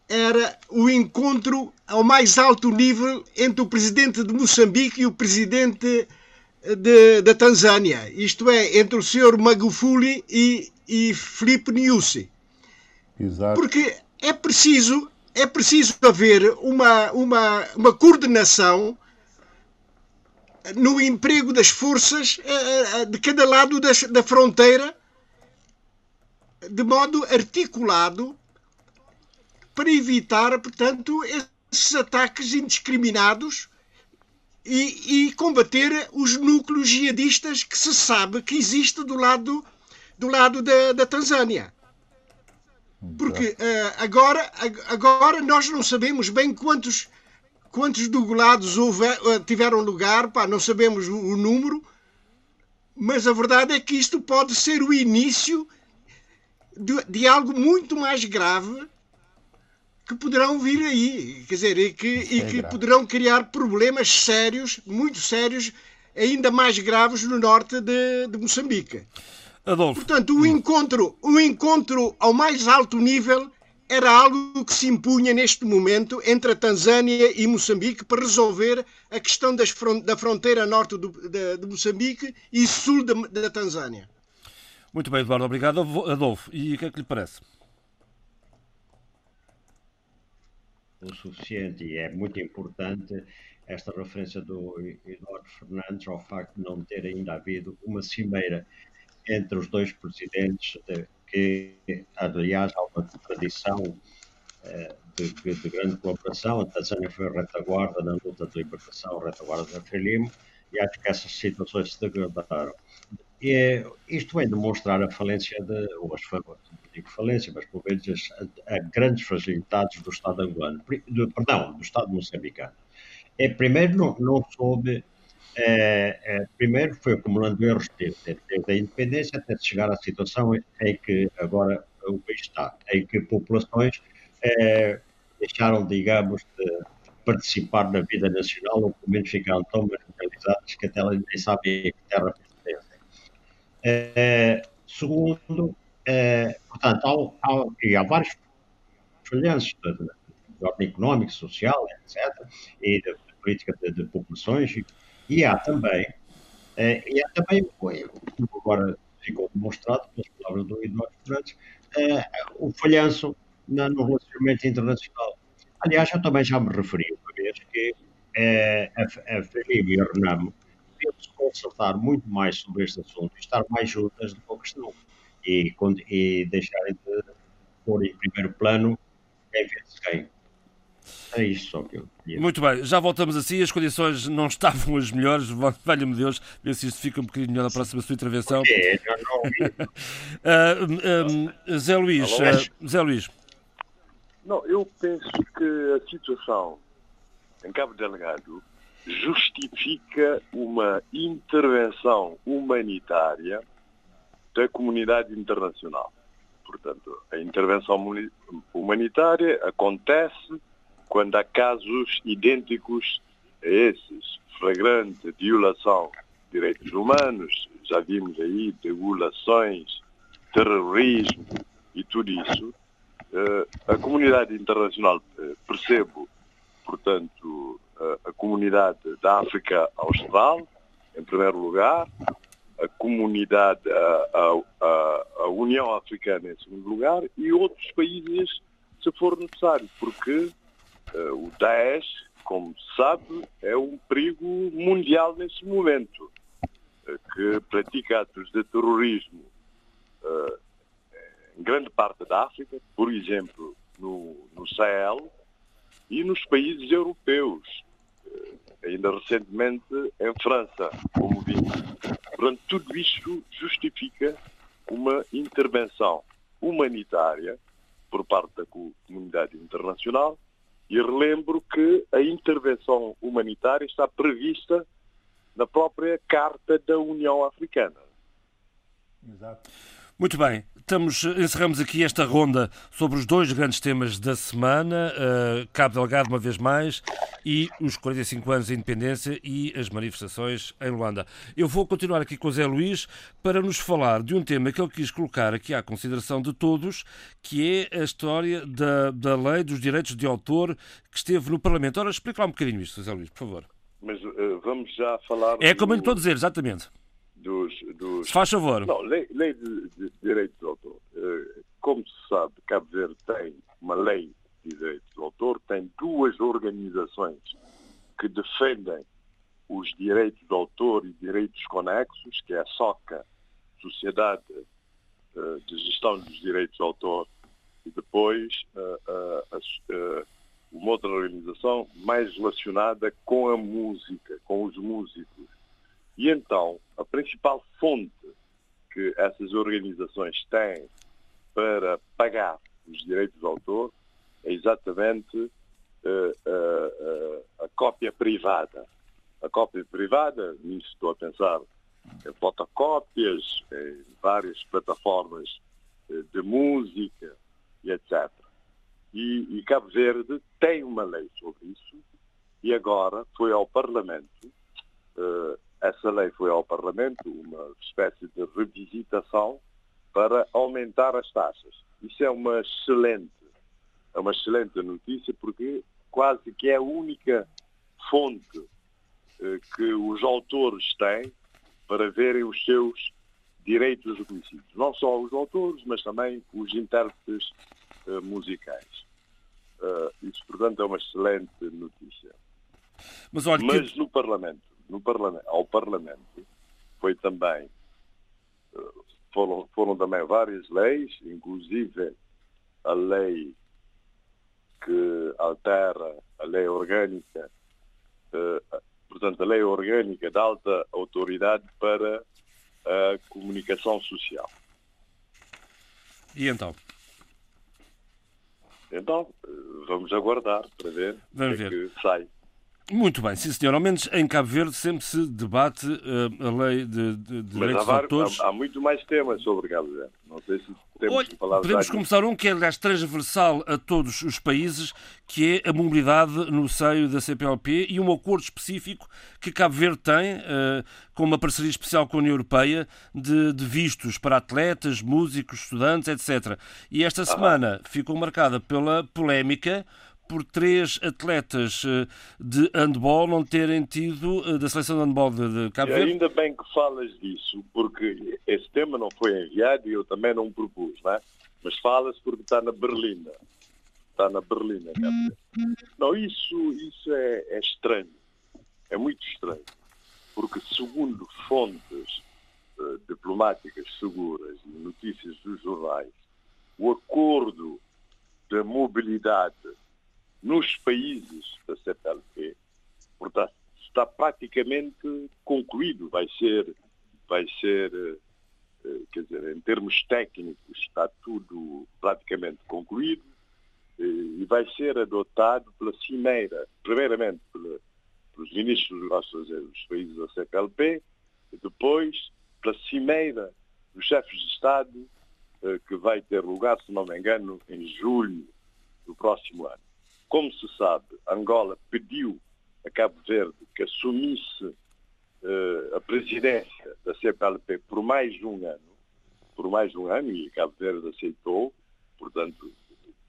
era o encontro ao mais alto nível entre o presidente de Moçambique e o presidente da Tanzânia, isto é, entre o Sr. Magufuli e e Filipe Niusi. Exato. Porque é preciso, é preciso haver uma, uma, uma coordenação no emprego das forças eh, eh, de cada lado da fronteira, de modo articulado, para evitar, portanto, esses ataques indiscriminados e, e, combater os núcleos jihadistas que se sabe que existe do lado, do lado da, da Tanzânia. Porque uh, agora, agora nós não sabemos bem quantos, quantos dugulados houve, uh, tiveram lugar, pá, não sabemos o, o, número, mas a verdade é que isto pode ser o início de, de algo muito mais grave que poderão vir aí, quer dizer, e que, e que poderão criar problemas sérios, muito sérios, ainda mais graves no norte de, de Moçambique. Adolfo. Portanto, o encontro, o encontro ao mais alto nível era algo que se impunha neste momento entre a Tanzânia e Moçambique para resolver a questão das, da fronteira norte do, de, de, Moçambique e sul da, da Tanzânia. Muito bem, Eduardo, obrigado. Adolfo, e o que é que lhe parece? O suficiente e é muito importante esta referência do Eduardo Fernandes ao facto de não ter ainda havido uma cimeira entre os dois presidentes, que, aliás, há uma tradição eh, de, de, grande colaboração. A Tanzânia foi a retaguarda na luta de libertação, a retaguarda da Frelimo, e acho que essas situações se degradaram. E, é, isto vem demonstrar a falência, de, ou as digo falência, mas por vezes a, a grandes fragilidades do Estado angolano, perdão, do Estado moçambicano. É, primeiro, não, não soube é, é, primeiro foi acumulando erros desde, desde, a independência até chegar à situação em que agora o país está, em que populações é, deixaram, digamos, de participar na vida nacional ou pelo menos ficaram tão marginalizadas que até elas nem sabem a que terra pertencem. É, segundo, é, portanto, e há vários falhanços de, de, ordem económica, social, etc., e de, de política de, de populações, e há também, eh, e há também, como agora ficou demonstrado pelas palavras do Eduardo Fernandes, eh, o falhanço na, no relacionamento internacional. Aliás, eu também já me referi uma vez que eh, a, a e a Renamo deviam se consultar muito mais sobre este assunto e estar mais juntas do que a questão e, e deixarem de pôr em primeiro plano quem vence quem. É isso só que eu queria. Muito bem, já voltamos assim. As condições não estavam as melhores. Valha-me Deus, ver se isto fica um bocadinho melhor na próxima sua intervenção. É, já não ouvi. uh, um, Zé Luís, uh, Zé Luís. Não, eu penso que a situação em Cabo Delgado justifica uma intervenção humanitária da comunidade internacional. Portanto, a intervenção humanitária acontece quando há casos idênticos a esses, flagrante violação de direitos humanos, já vimos aí violações, terrorismo e tudo isso, eh, a comunidade internacional, eh, percebo, portanto, a comunidade da África Austral, em primeiro lugar, a comunidade, a, a, a União Africana em segundo lugar e outros países se for necessário, porque o Daesh, como se sabe, é um perigo mundial nesse momento, uh, que pratica atos de terrorismo uh, em grande parte da África, por exemplo, no, no Sahel e nos países europeus, ainda recentemente em França, como vimos. Portanto, tudo isto justifica uma intervenção humanitária por parte da comunidade internacional e relembro que a intervenção humanitária está prevista na própria Carta da União Africana. Exato. Muito bem, estamos, encerramos aqui esta ronda sobre os dois grandes temas da semana, uh, Cabo Delgado uma vez mais e os 45 anos de independência e as manifestações em Luanda. Eu vou continuar aqui com o Zé Luís para nos falar de um tema que ele quis colocar aqui à consideração de todos, que é a história da, da lei dos direitos de autor que esteve no Parlamento. Ora, explica lá um bocadinho isto, Zé Luís, por favor. Mas uh, vamos já falar... É como eu estou a dizer, exatamente dos, dos... Faz favor. Não, lei, lei de, de, direitos de autor. Uh, como se sabe, Cabo Verde tem uma lei de direitos de autor, tem duas organizações que defendem os direitos de autor e direitos conexos, que é a SOCA, Sociedade uh, de Gestão dos Direitos de Autor, e depois uh, uma outra organização mais relacionada com a música, com os músicos. E então, a principal fonte que essas organizações têm para pagar os direitos de autor é exatamente uh, uh, uh, a cópia privada. A cópia privada, nisso estou a pensar em fotocópias, em várias plataformas de música e etc. E, e Cabo Verde tem uma lei sobre isso e agora foi ao Parlamento essa lei foi ao Parlamento, uma espécie de revisitação para aumentar as taxas. Isso é uma excelente, é uma excelente notícia porque quase que é a única fonte eh, que os autores têm para verem os seus direitos reconhecidos. Não só os autores, mas também os intérpretes eh, musicais. Uh, isso, portanto, é uma excelente notícia. Mas, olha, mas que... no Parlamento no parlamento, ao Parlamento foi também eh, foram, foram também várias leis, inclusive a lei que altera a lei orgânica, eh, portanto, a lei orgânica da alta autoridade para a comunicação social. E então? Então, eh, vamos aguardar para ver o que, é ver. que sai. Muito bem, sim senhor. Ao menos em Cabo Verde sempre se debate uh, a lei de, de, de direitos de autores. Há, há, muito mais temas sobre Cabo Verde. Não sei se temos Olha, que falar Podemos começar um que é, aliás, transversal a todos os países, que é a mobilidade no seio da CPLP e um acordo específico que Cabo Verde tem, uh, com uma parceria especial com a União Europeia, de, de vistos para atletas, músicos, estudantes, etc. E esta semana ficou marcada pela polémica por três atletas eh, de handball não terem tido, eh, da seleção de handball de, Cabo Verde. ainda bem que falas disso, porque esse tema não foi enviado e eu também não propus, não é? Mas falas porque está na Berlina. Está na Berlina, Não, isso, isso é, é estranho. É muito estranho. Porque segundo fontes uh, diplomáticas seguras e notícias dos jornais, o acordo da mobilidade nos países da CPLP, portanto, está praticamente concluído. Vai ser, vai ser, eh, quer dizer, em termos técnicos, está tudo praticamente concluído eh, e vai ser adotado pela Cimeira, primeiramente pela, pelos ministros dos nossos dos países da CPLP, e depois pela Cimeira dos chefes de Estado, eh, que vai ter lugar, se não me engano, em julho do próximo ano. Como se sabe, Angola pediu a Cabo Verde que assumisse uh, a presidência da CPLP por mais de um ano, por mais um ano, e Cabo Verde aceitou, portanto,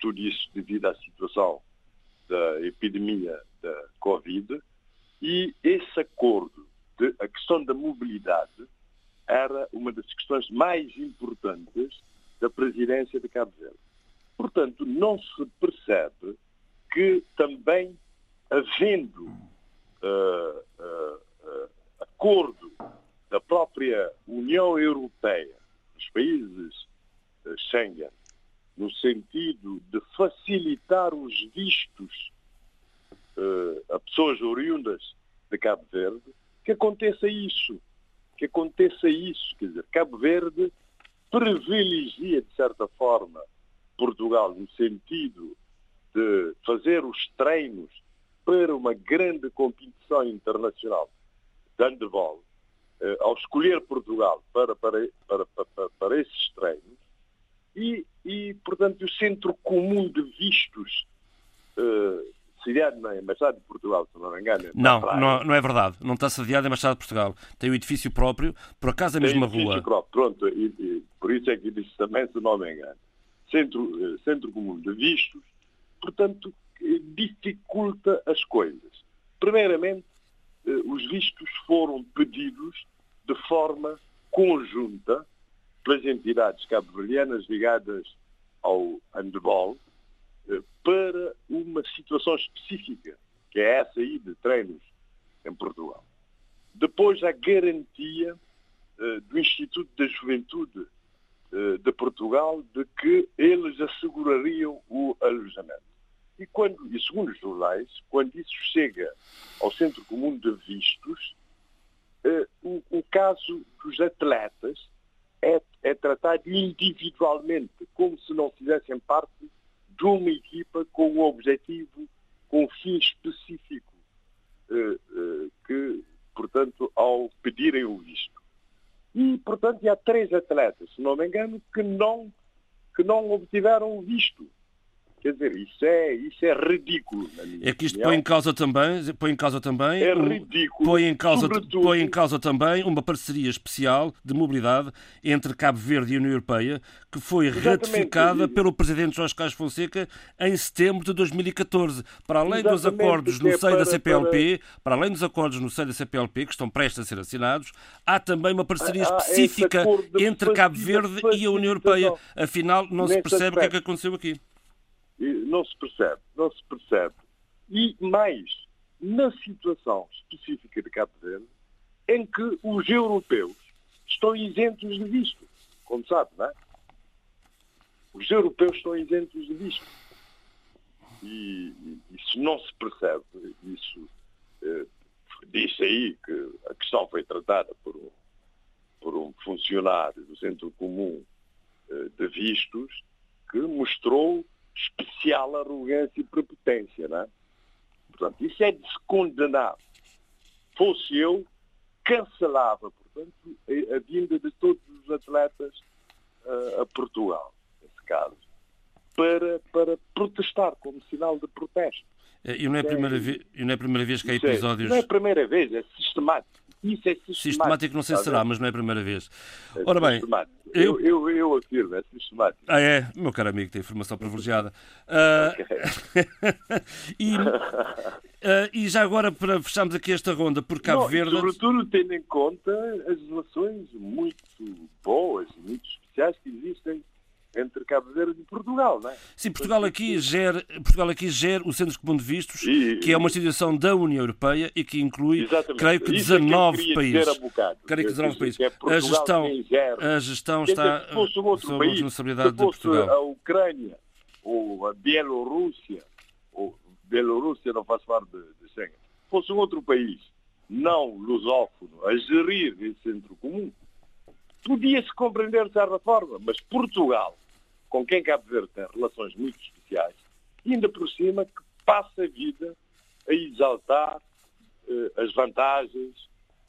tudo isso devido à situação da epidemia da Covid, e esse acordo, de, a questão da mobilidade, era uma das questões mais importantes da presidência de Cabo Verde. Portanto, não se percebe que também, havendo uh, uh, uh, acordo da própria União Europeia, dos países Schengen, no sentido de facilitar os vistos a pessoas oriundas de Cabo Verde, que aconteça isso. Que aconteça isso. Quer dizer, Cabo Verde privilegia, de certa forma, Portugal no sentido de fazer os treinos para uma grande competição internacional de handball, eh, ao escolher Portugal para, para, para, para, para esses treinos, e, e, portanto, o Centro Comum de Vistos, eh, sediado na Embaixada de Portugal, se não me engano. Não, não, não, é verdade. Não está sediado na Embaixada de Portugal. Tem o um edifício próprio, por acaso a mesma Tem rua. Próprio. Pronto, e, e, por isso é que disse também, se não me engano. Centro, eh, Centro Comum de Vistos, portanto, dificulta as coisas. Primeiramente, eh, os vistos foram pedidos de forma conjunta pelas entidades cabo-verdianas ligadas ao handball eh, para uma situação específica, que é essa aí de treinos em Portugal. Depois a garantia eh, do Instituto da Juventude de Portugal de que eles assegurariam o alojamento. E, quando, e segundo os jornais, quando isso chega ao Centro Comum de Vistos, o, o caso dos atletas é, é tratado individualmente, como se não fizessem parte de uma equipa com um objetivo, com um fim específico, eh, eh, que, portanto, ao pedirem o visto. E, portanto, há três atletas, se não me engano, que não, que não obtiveram o visto. Quer dizer, isso é, isso é ridículo. é que isto põe em causa também, põe em causa também, é ridículo. Põe em causa, põe em causa também uma parceria especial de mobilidade entre Cabo Verde e a União Europeia, que foi Exatamente. ratificada pelo presidente Jorge Carlos Fonseca em setembro de 2014. Para além Exatamente. dos acordos no é seio da CPLP, para... para... além dos acordos no seio da CPLP que estão prestes a ser assinados, há também uma parceria ah, específica entre Cabo Verde e a União Europeia. Afinal, não se percebe o que é que aconteceu aqui não se percebe, não se percebe. E mais, na situação específica de Cabo Verde, em que os europeus estão isentos de visto, como sabe, não é? Os europeus estão isentos de visto. E, isso não se percebe. Isso eh, aí que a questão foi tratada por um, por um funcionário do Centro Comum eh, de Vistos que mostrou especial arrogância e prepotência, não é? Portanto, isso é de se condenar. Fosse eu, cancelava, portanto, a vinda de todos os atletas uh, a Portugal, nesse caso, para, para protestar como sinal de protesto. E não é a primeira, é, vez, e não é primeira vez que há episódios. É, não é a primeira vez, é sistemático. Isso é sistemático. Sistemático não sei se será, mas não é a primeira vez. É Ora bem, eu, eu, eu afirmo, é sistemático. Ah, é? Meu caro amigo, tem informação privilegiada. Uh, e, uh, e já agora, para fecharmos aqui esta ronda por Cabo não, Verde. Sobretudo tendo em conta as relações muito boas, muito especiais que existem entre Cabo Verde e Portugal, não é? Sim, Portugal aqui gera, Portugal aqui gera o Centro Comum de Vistos, e, que é uma instituição da União Europeia e que inclui, exatamente. creio que 19 é que países. Creio que 19 países. É a gestão, a gestão está dizer, um sob a responsabilidade de Portugal. a Ucrânia ou a Bielorrússia, ou Bielorrússia não faz parte de, de Schengen, fosse um outro país não lusófono a gerir esse centro comum, podia-se compreender de certa forma, mas Portugal, com quem Cabo Verde tem relações muito especiais, ainda por cima que passa a vida a exaltar eh, as vantagens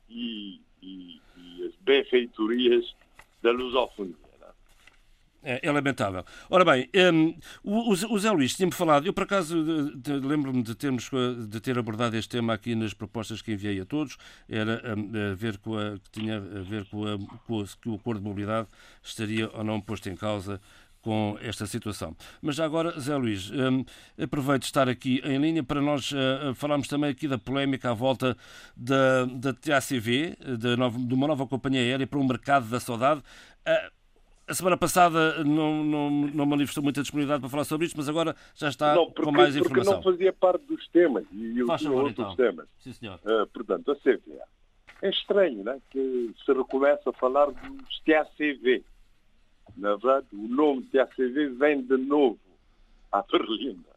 e, e, e, as benfeitorias da lusofonia. É, é, lamentável. Ora bem, um, o, o, Zé Luís tinha-me falado, eu por acaso lembro-me de, termos, de ter abordado este tema aqui nas propostas que enviei a todos, era um, a ver com a, que tinha a ver com, a, com que o acordo de mobilidade estaria ou não posto em causa com esta situação. Mas já agora, Zé Luís, um, aproveito de estar aqui em linha para nós uh, falarmos também aqui da polémica à volta da, da TACV, de, nova, de uma nova companhia aérea para o mercado da saudade. Uh, a semana passada não, não, não manifestou muita disponibilidade para falar sobre isto, mas agora já está não, porque, com mais informação. Porque não fazia parte dos temas. E eu Faz favor, outros então. temas. Sim, senhor. Uh, portanto, a CVA. É estranho né, que se recomeça a falar dos TACV. Na verdade, o nome TACV vem de novo à Berlinda.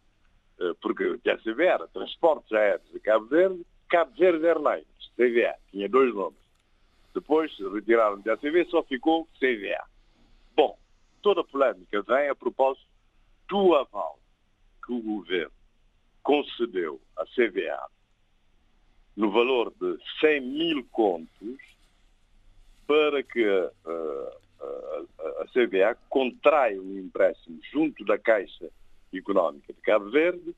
Uh, porque o TACV era Transportes Aéreos de Cabo Verde, Cabo Verde Airlines, CVA. Tinha dois nomes. Depois retiraram o TACV, só ficou CVA toda a polémica vem a propósito do aval que o governo concedeu à CVA no valor de 100 mil contos para que a, a, CVA contraia um empréstimo junto da Caixa Económica de Cabo Verde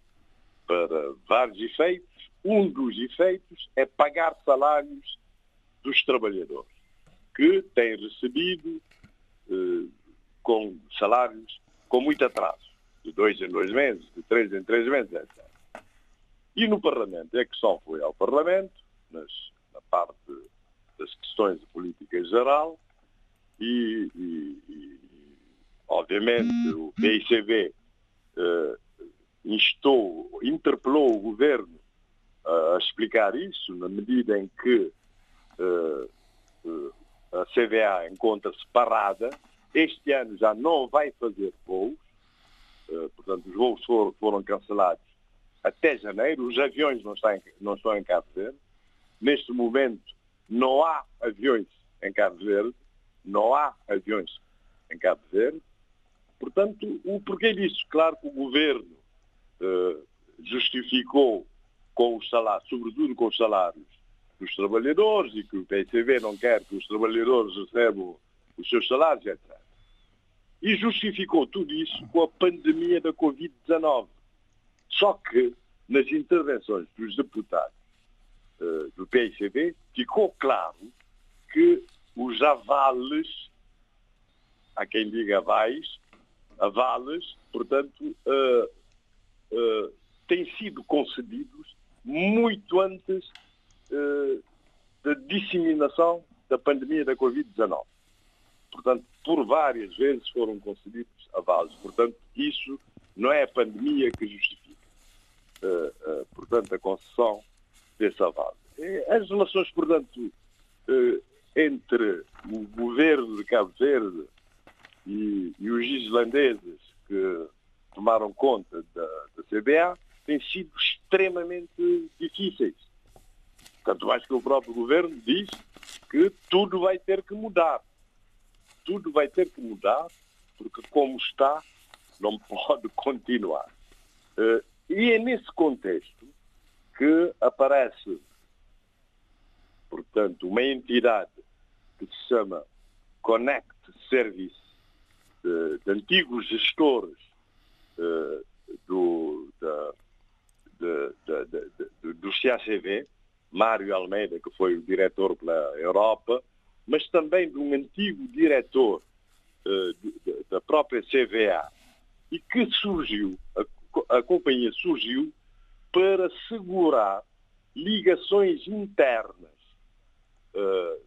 para vários efeitos. Um dos efeitos é pagar salários dos trabalhadores que têm recebido com salários com muito atraso, de dois em dois meses, de três em três meses, etc. E no Parlamento, é que só foi ao Parlamento, nas, na parte das questões de política geral, e, e, e obviamente, o PICB uh, instou, interpelou o governo uh, a explicar isso, na medida em que uh, a CVA encontra-se parada. Este ano já não vai fazer voos, portanto, os voos foram, cancelados até janeiro, os aviões não estão, não estão em Cabo Verde. Neste momento, não há aviões em Cabo Verde, não há aviões em Cabo Verde. Portanto, o porquê disso? Claro que o governo eh, justificou com os salários, sobretudo com os salários dos trabalhadores e que o PCV não quer que os trabalhadores recebam os seus salários, etc. E justificou tudo isso com a pandemia da Covid-19. Só que, nas intervenções dos deputados uh, do PICB, ficou claro que os avales, há quem diga avais, avales, portanto, uh, uh, têm sido concedidos muito antes da disseminação da pandemia da Covid-19. Portanto, por várias vezes foram concedidos avales. Portanto, isso não é a pandemia que justifica uh, uh, portanto, a concessão desse aval. As relações, portanto, entre o governo de Cabo Verde e, e, os islandeses que tomaram conta da, da CBA têm sido extremamente difíceis. Tanto mais que o próprio governo diz que tudo vai ter que mudar. Tudo vai ter que mudar, porque como está, não pode continuar. E é nesse contexto que aparece, portanto, uma entidade que se chama Connect Service, de, de antigos gestores uh, do, da, do CACV, Mário Almeida, que foi o diretor pela Europa, mas também de um antigo diretor uh, da própria CVA, e que surgiu, a companhia surgiu para segurar ligações internas uh,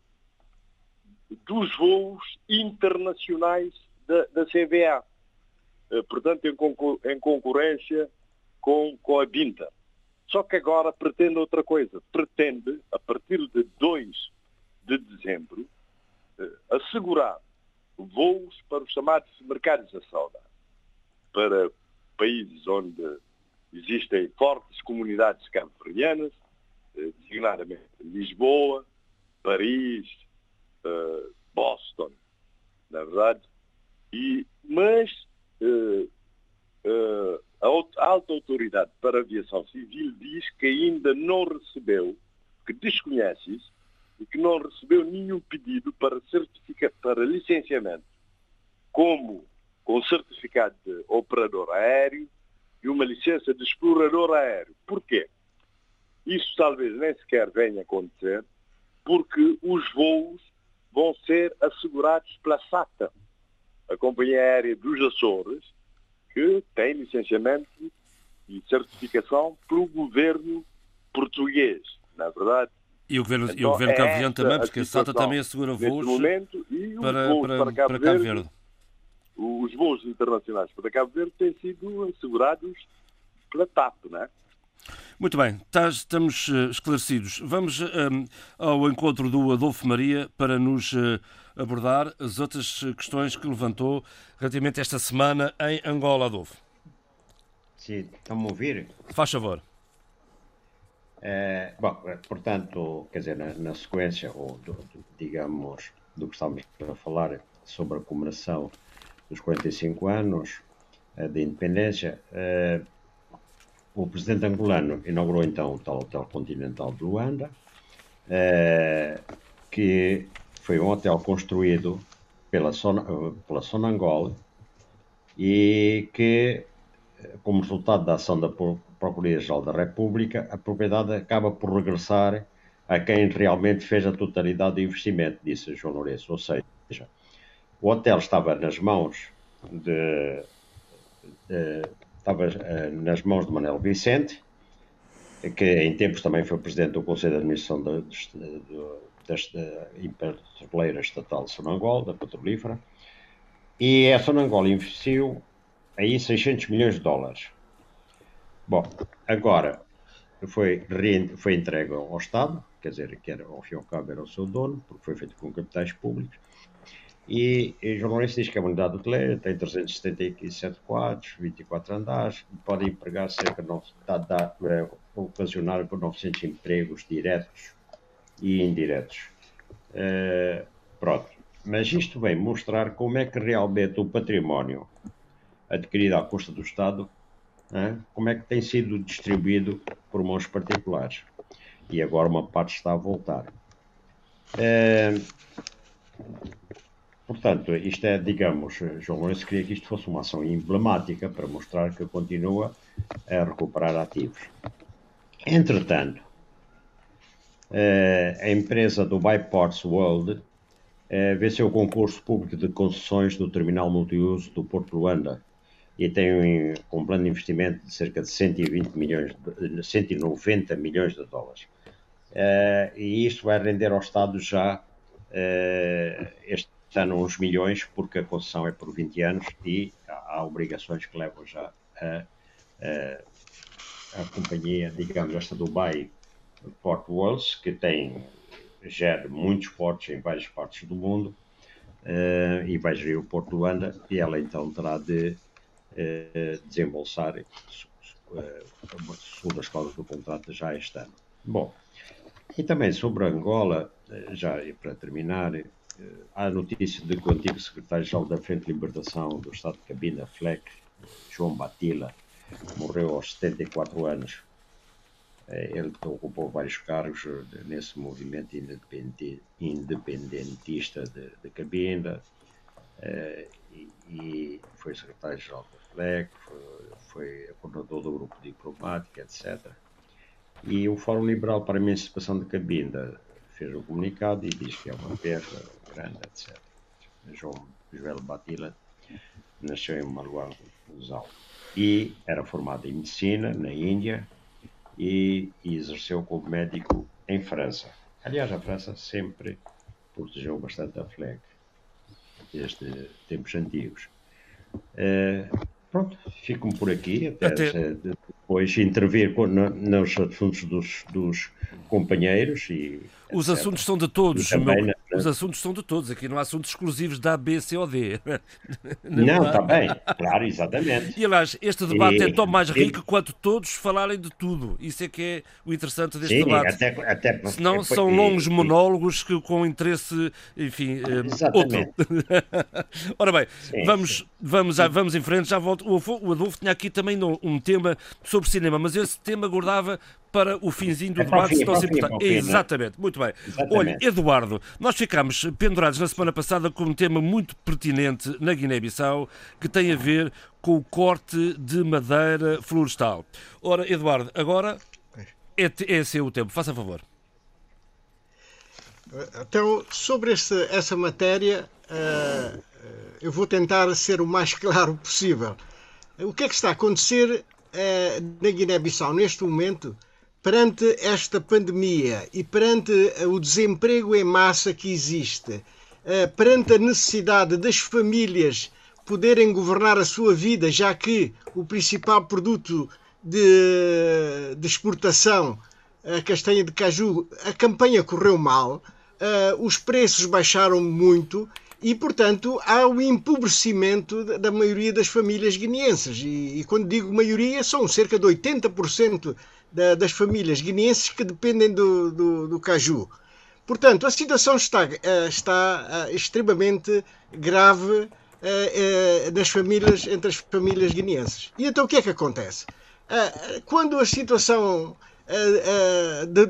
dos voos internacionais da, da CVA. Uh, portanto, em, concor em, concorrência com, com a Binta. Só que agora pretende outra coisa. Pretende, a partir de 2 de dezembro, uh, assegurar voos para os chamados mercados da saudade. Para países onde existem fortes comunidades cabo-verdianas, eh, designadamente Lisboa, Paris, uh, Boston, na verdade, e, mas a alta autoridade para a aviação civil diz que ainda não recebeu, que desconhece isso, e que não recebeu nenhum pedido para, certifica, para licenciamento como com certificado de operador aéreo e uma licença de explorador aéreo. Porquê? Isso talvez nem sequer venha a acontecer, porque os voos vão ser assegurados pela SATA, a companhia aérea dos Açores, que tem licenciamento e certificação pelo governo português, na é verdade. E o governo, então, e o governo é cabo-verdiano também, porque a SATA também assegura voos para, voos para, para, Cabo, para Cabo Verde os voos internacionais para Cabo Verde têm sido assegurados pela TAP, não é? Muito bem, tá, estamos eh, esclarecidos. Vamos um, ehm, ao encontro do Adolfo Maria para nos uh, abordar as outras questões que levantou relativamente esta semana em Angola, Adolfo. Sim, estão-me a ouvir? Faz favor. É, bom, portanto, quer dizer, na, na sequência, ou do, do, digamos, do que estamos a falar sobre a comemoração dos 45 anos uh, de independência, uh, o presidente angolano inaugurou então o tal Hotel Continental de Luanda, uh, que foi um hotel construído pela, Son pela Sonangol e que, como resultado da ação da Procuradoria-Geral da República, a propriedade acaba por regressar a quem realmente fez a totalidade do investimento, disse João Lourenço. Ou seja, o hotel estava nas mãos de, de estava uh, nas mãos de Manuel Vicente, que em tempos também foi presidente do Conselho de Administração do desta empresa petroleira estatal Sonangol, da petrolífera, e a Sonangol investiu aí 600 milhões de dólares. Bom, agora foi, foi entregue ao Estado, quer dizer, que era, ao fim e ao cabo era o seu dono, porque foi feito com capitais públicos, e, e Lourenço diz que uma unidade hoteleira, tem 377 quartos, 24 andares, pode empregar cerca de 9, dá, dá, ocasionar por 900 empregos diretos e indiretos. Uh, pronto. Mas isto vem mostrar como é que realmente o património adquirido à custa do Estado, como é que tem sido distribuído por mãos particulares. E agora uma parte está a voltar. Uh, Portanto, isto é, digamos, João Lourenço queria que isto fosse uma ação emblemática para mostrar que continua a recuperar ativos. Entretanto, eh, a empresa do Ports World eh, venceu o concurso público de concessões do terminal multiuso do Porto Luanda e tem um, plano de investimento de cerca de 120 milhões, de, 190 milhões de dólares. Eh, e isto vai render ao Estado já este está uns milhões, porque a concessão é por 20 anos e há, há obrigações que levam já a, a, a, companhia, digamos, esta Dubai Port Worlds, que tem, gera muitos portos em várias partes do mundo uh, e vai gerir o Porto de Luanda e ela então terá de uh, desembolsar, uh, segundo as do contrato, já este ano. Bom, e também sobre Angola, já para terminar, há notícia de que o antigo secretário-geral da Frente de Libertação do Estado de Cabina, Fleck, João Batila, morreu aos 74 anos. Eh, ele ocupou vários cargos eh, nesse movimento independentista de, de Cabinda eh, e, foi secretário-geral da FLEC, foi, coordenador do grupo diplomático, etc. E o Fórum Liberal para a Emancipação de Cabinda fez um comunicado e diz que é uma perda grande, etc. João Joel Batila nasceu em Maluang, Usal, e era formado em medicina na Índia e, e exerceu como médico em França. Aliás, a França sempre protegeu bastante a FLEG, desde tempos antigos. Uh, pronto, fico por aqui, até, até... depois intervir nos assuntos dos, dos companheiros e os assuntos são de todos, meu, os assuntos são de todos, aqui não há assuntos exclusivos da A, B, C ou D. Não, está bem, claro, exatamente. E aliás, este debate e, é tão mais rico e, quanto todos falarem de tudo. Isso é que é o interessante deste sim, debate. Até, até, Senão são longos monólogos que, com interesse, enfim, eh, outro. Ora bem, sim, vamos, sim. Vamos, vamos em frente, já volto. O Adolfo tinha aqui também um tema sobre cinema, mas esse tema guardava para o finzinho do é debate. Fim, se fim, fim, Exatamente, muito bem. Exatamente. Olha, Eduardo, nós ficámos pendurados na semana passada com um tema muito pertinente na Guiné-Bissau que tem a ver com o corte de madeira florestal. Ora, Eduardo, agora é, é seu o tempo, faça favor. Então, sobre esse, essa matéria, uh, eu vou tentar ser o mais claro possível. O que é que está a acontecer uh, na Guiné-Bissau neste momento? Perante esta pandemia e perante eh, o desemprego em massa que existe, eh, perante a necessidade das famílias poderem governar a sua vida, já que o principal produto de, de exportação, a castanha de caju, a campanha correu mal, eh, os preços baixaram muito e, portanto, há o empobrecimento da maioria das famílias guineenses. E, e quando digo maioria, são cerca de 80% da, das famílias guineenses que dependem do, do, do caju. Portanto, a situação está, eh, está eh, extremamente grave eh, nas famílias, entre as famílias guineenses. E então o que é que acontece? Quando a situação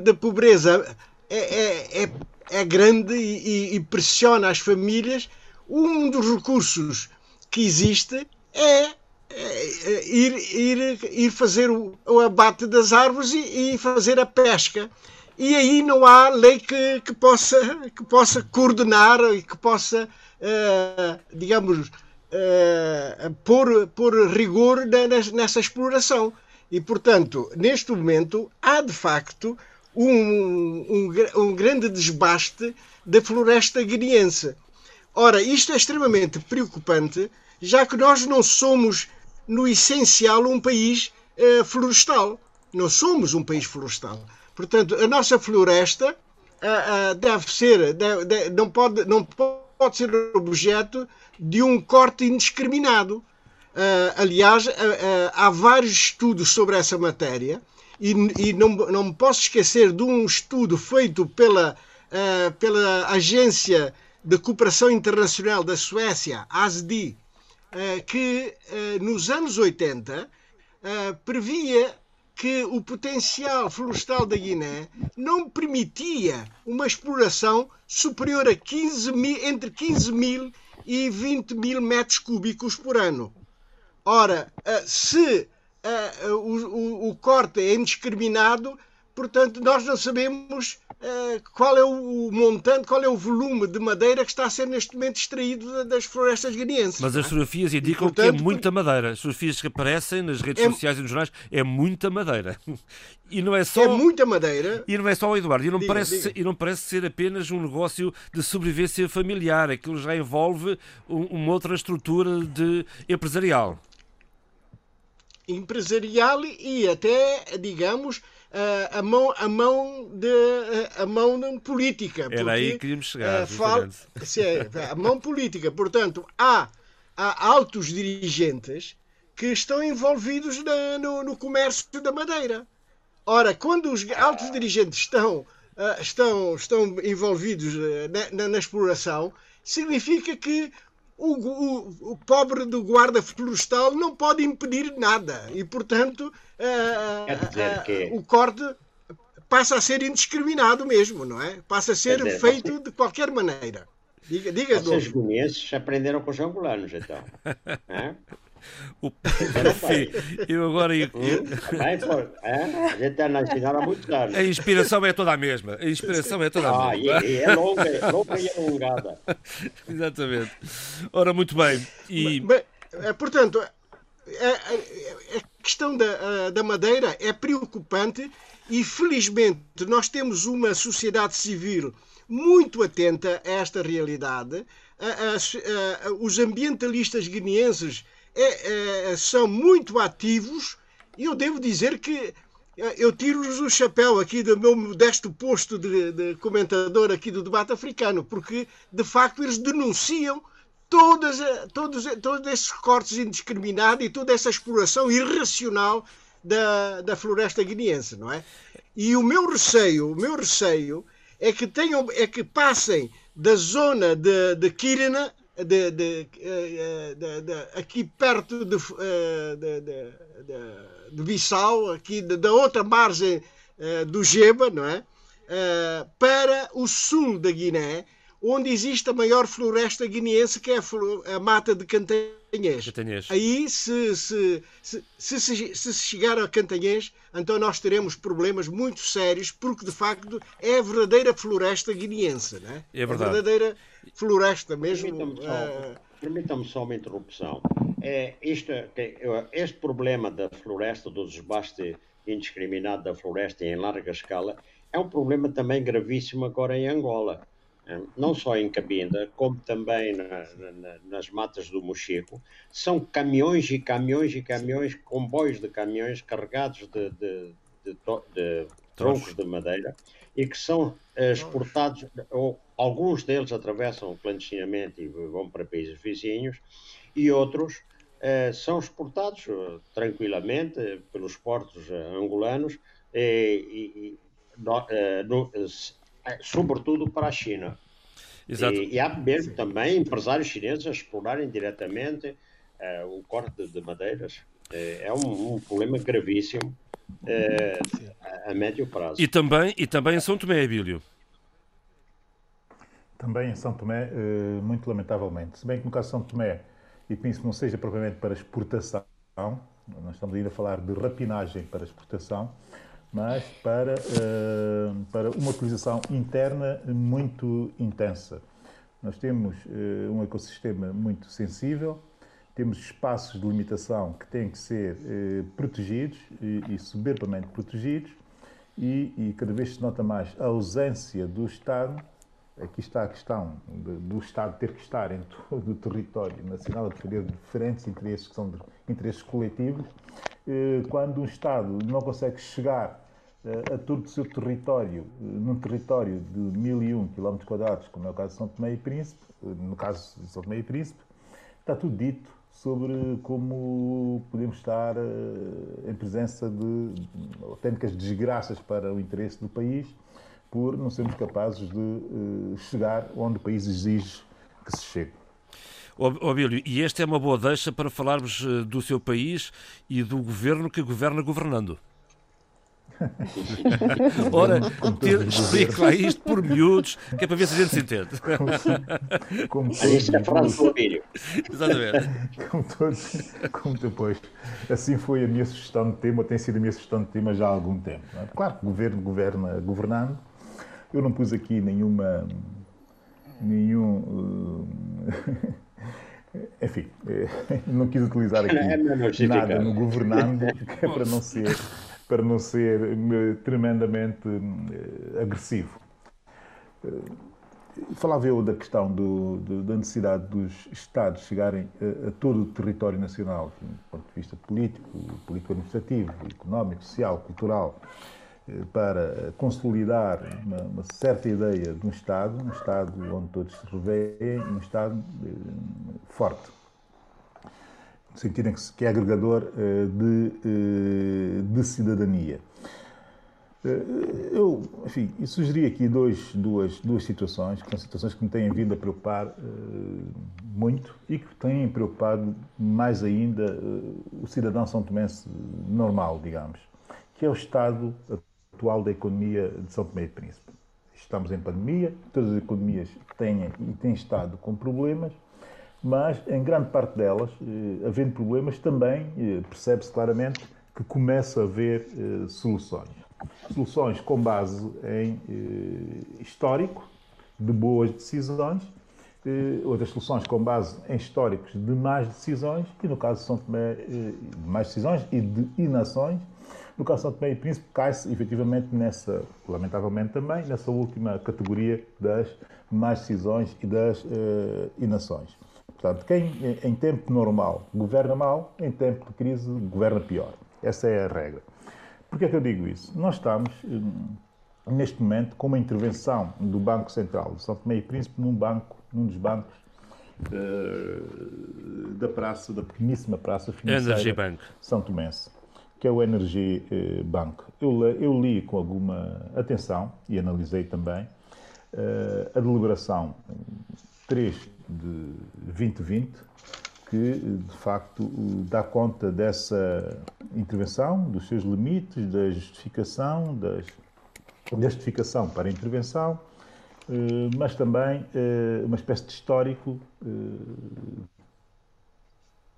da pobreza é, é, é, é grande e, e, pressiona as famílias, um dos recursos que existe é ir, ir, ir fazer o, o abate das árvores e, e, fazer a pesca. E aí não há lei que, que, possa, que possa coordenar e que possa, uh, digamos, uh, pôr, pôr rigor nessa exploração. E, portanto, neste momento, há de facto um, um, um grande desbaste da floresta guineense. Ora, isto é extremamente preocupante, já que nós não somos, no essencial, um país uh, florestal. Não somos um país florestal. Portanto, a nossa floresta uh, uh, deve ser, não, pode, não pode ser objeto de um corte indiscriminado. aliás, há vários estudos sobre essa matéria e, e não, não me posso esquecer de um estudo feito pela, pela Agência de Cooperação Internacional da Suécia, ASDI, que nos anos 80 previa que o potencial florestal da Guiné não permitia uma exploração superior a 15 mil, entre 15 mil e 20 mil metros cúbicos por ano. Ora, eh, se o, o, corte é indiscriminado, portanto, nós não sabemos qual é o montante, qual é o volume de madeira que está a ser neste momento extraído das florestas guineenses. Mas as é? fotografias indicam e, portanto, que é muita madeira. As fotografias que aparecem nas redes é... sociais e nos jornais é muita madeira. E não é só. É muita madeira. E não é só, Eduardo. E não, diga, parece, diga. e não parece ser apenas um negócio de sobrevivência familiar. Aquilo já envolve uma outra estrutura de empresarial. Empresarial e até, digamos, a mão, a mão, de, a mão política. Era porque, aí que queríamos chegar. Fala, é, a mão política. Portanto, há, há altos dirigentes que estão envolvidos na, no, no, comércio da madeira. Ora, quando os altos dirigentes estão, uh, estão, estão envolvidos na, na, na, exploração, significa que o, o, o pobre do guarda florestal não pode impedir nada. E, portanto, uh, que... o corte passa a ser indiscriminado mesmo, não é? Passa a ser dizer, feito você... de qualquer maneira. Diga, diga Vocês guineenses aprenderam com os angolanos, então. O... eu agora. Eu... Hum? É? A gente está na há muitos anos. A inspiração é toda a mesma. A inspiração é toda a ah, mesma. E, é longa, é longa e alongada. Exatamente. Ora, muito bem. E... Bem, é, portanto, a, é, a, a questão da, da Madeira é preocupante e, felizmente, nós temos uma sociedade civil muito atenta a esta realidade. os ambientalistas guineenses é, é, são muito ativos e eu devo dizer que é, eu tiro-lhes o chapéu aqui do meu modesto posto de, de, comentador aqui do debate africano, porque de facto eles denunciam todas, todos, todos esses cortes indiscriminados e toda essa exploração irracional da, da floresta guineense, não é? E o meu receio, o meu receio é que tenham, é que passem da zona de, de Kirina de, de, eh, de, de, aqui perto de, de, Bissau, aqui da outra margem do Geba, não é? para o sul da Guiné, onde existe a maior floresta guineense, que é a, mata de Cantanhês. Cantanhês. Aí, se se, se, se, se, se chegar a Cantanhês, então nós teremos problemas muito sérios, porque de facto é a verdadeira floresta guineense. Não é? é verdade. A verdadeira floresta mesmo. Permitam-me só, só, uma interrupção. É, isto, este problema da floresta, do desbaste indiscriminado da floresta em larga escala, é um problema também gravíssimo agora em Angola. Não só em Cabinda, como também na, na, nas matas do Mochico. São caminhões e caminhões e caminhões, comboios de caminhões carregados de, de, de, de troncos de madeira e que são eh, exportados, ou alguns deles atravessam clandestinamente e vão para países vizinhos, e outros eh, são exportados eh, tranquilamente pelos portos angolanos, e, e no, no, sobretudo para a China. Exato. E, e há mesmo também empresários chineses a explorarem diretamente o corte de madeiras. é um, um problema gravíssimo é, a médio prazo. E também, e também em São Tomé, Abílio. Também em São Tomé, muito lamentavelmente. Se bem que no caso de São Tomé, e penso que não seja propriamente para exportação, nós estamos ainda a falar de rapinagem para exportação, mas para, eh, para uma utilização interna muito intensa. Nós temos eh, um ecossistema muito sensível, temos espaços de limitação que têm que ser eh, protegidos e, e soberbamente protegidos, e, e cada vez se nota mais a ausência do Estado aqui está a questão do Estado ter que estar em todo o território nacional a defender diferentes interesses que são interesses coletivos, eh, quando um Estado não consegue chegar eh, a todo o seu território, eh, num território de 1001 km, como é o caso de São Tomé e Príncipe, no caso de São Tomé e Príncipe, está tudo dito sobre como podemos estar em presença de autênticas desgraças para o interesse do país por não sermos capazes de uh, chegar onde o país exige que se chegue. Obílio, e esta é uma boa deixa para falarmos eh, do seu país e do governo que governa governando. Ora, explique lá isto por miúdos, que é para ver se a gente se entende. Como, como todos, a frase do Obílio. Exatamente. Como, todos, como depois, assim foi a minha sugestão de tema, tem sido a minha sugestão de tema já há algum tempo. É? Claro que o governo governa governando, eu não pus aqui nenhuma. nenhum. Uh, enfim, não quis utilizar aqui é nada no governando, que é para não ser, para não ser eh, tremendamente uh, agressivo. Falava eu da questão do, do, da necessidade dos Estados chegarem a, a, todo o território nacional, do ponto de vista político, político-administrativo, económico, social, cultural, para consolidar uma, uma, certa ideia de um Estado, um Estado onde todos se revêem, um Estado eh, forte, no sentido em que, que é agregador eh, de, eh, de cidadania. Eu, enfim, eu sugeri aqui dois, duas, duas situações, que são situações que me têm vindo a preocupar muito e que têm preocupado mais ainda o cidadão são tomense normal, digamos, que é o Estado atual da economia de São Tomé e Príncipe. Estamos em pandemia, todas as economias têm e têm estado com problemas, mas em grande parte delas, eh, havendo problemas, também eh, percebe-se claramente que começa a haver eh, soluções. Soluções com base em histórico, de boas decisões, outras soluções com base em históricos de más decisões, e no caso de São Tomé, de más decisões e de inações, no caso de São Tomé e Príncipe, cai-se efetivamente nessa, lamentavelmente também, nessa última categoria das más decisões e das uh, inações. Portanto, quem em tempo normal governa mal, em tempo de crise governa pior. Essa é a regra. Por que é que eu digo isso? Nós estamos, eh, neste momento, com uma intervenção do Banco Central de São Tomé e Príncipe num banco, num dos bancos uh, da praça, da pequeníssima praça financeira São Tomense que é o Energy eh, Bank. Eu, eu li com alguma atenção e analisei também uh, a deliberação 3 de 2020, que de facto dá conta dessa intervenção, dos seus limites, da justificação, das, da justificação para a intervenção, uh, mas também uh, uma espécie de histórico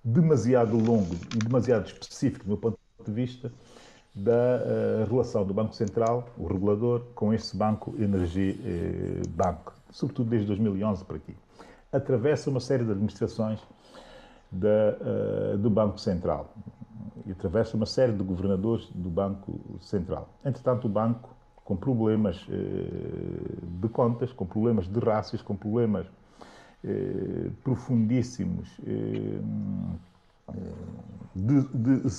demasiado longo e demasiado específico do meu ponto de vista da uh, relação do Banco Central, o regulador, com este banco Energia eh, Banco, sobretudo desde 2011 para aqui. Atravessa uma série de administrações da, uh, do Banco Central e atravessa uma série de governadores do Banco Central. Entretanto, o banco, com problemas de contas, com problemas de rácios, com problemas profundíssimos de, de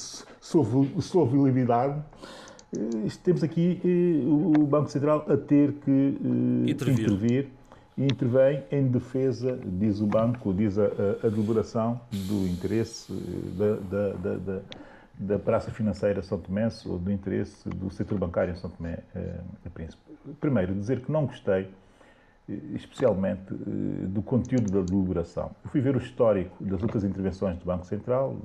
solvabilidade, eh, temos aqui eh, o Banco Central a ter que eh, intervir. intervir e intervém em defesa, diz o banco, diz a, a, a deliberação do interesse da, da, da, da, da Praça Financeira São Tomé ou do interesse do setor bancário em São Tomé eh, Príncipe. Primeiro, dizer que não gostei especialmente eh, do conteúdo da deliberação. Eu fui ver o histórico das outras intervenções do Banco Central,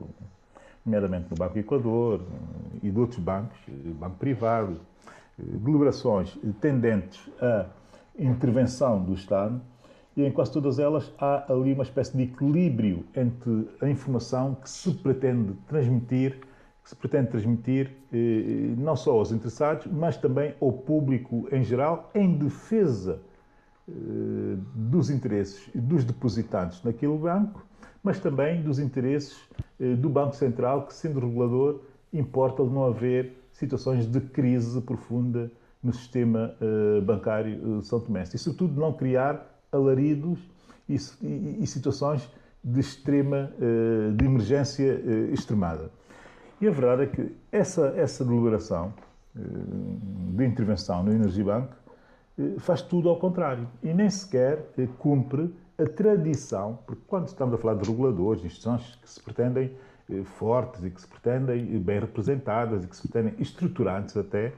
nomeadamente no Banco Equador eh, e de outros bancos, eh, banco privado, deliberações tendentes à intervenção do Estado, e em quase todas elas há ali uma espécie de equilíbrio entre a informação que se pretende transmitir, que se pretende transmitir não só aos interessados, mas também ao público em geral, em defesa dos interesses dos depositados naquele banco, mas também dos interesses eh, do Banco Central, que, sendo regulador, importa não haver situações de crise profunda no sistema bancário São Tomé. E, sobretudo, não criar alaridos e, situações de extrema, de emergência extremada. E a verdade é que essa, essa deliberação de intervenção no Energibank faz tudo ao contrário. E nem sequer cumpre a tradição, porque quando estamos a falar de reguladores, instituições que se pretendem eh, fortes e que se pretendem eh, bem representadas e que se pretendem estruturantes até,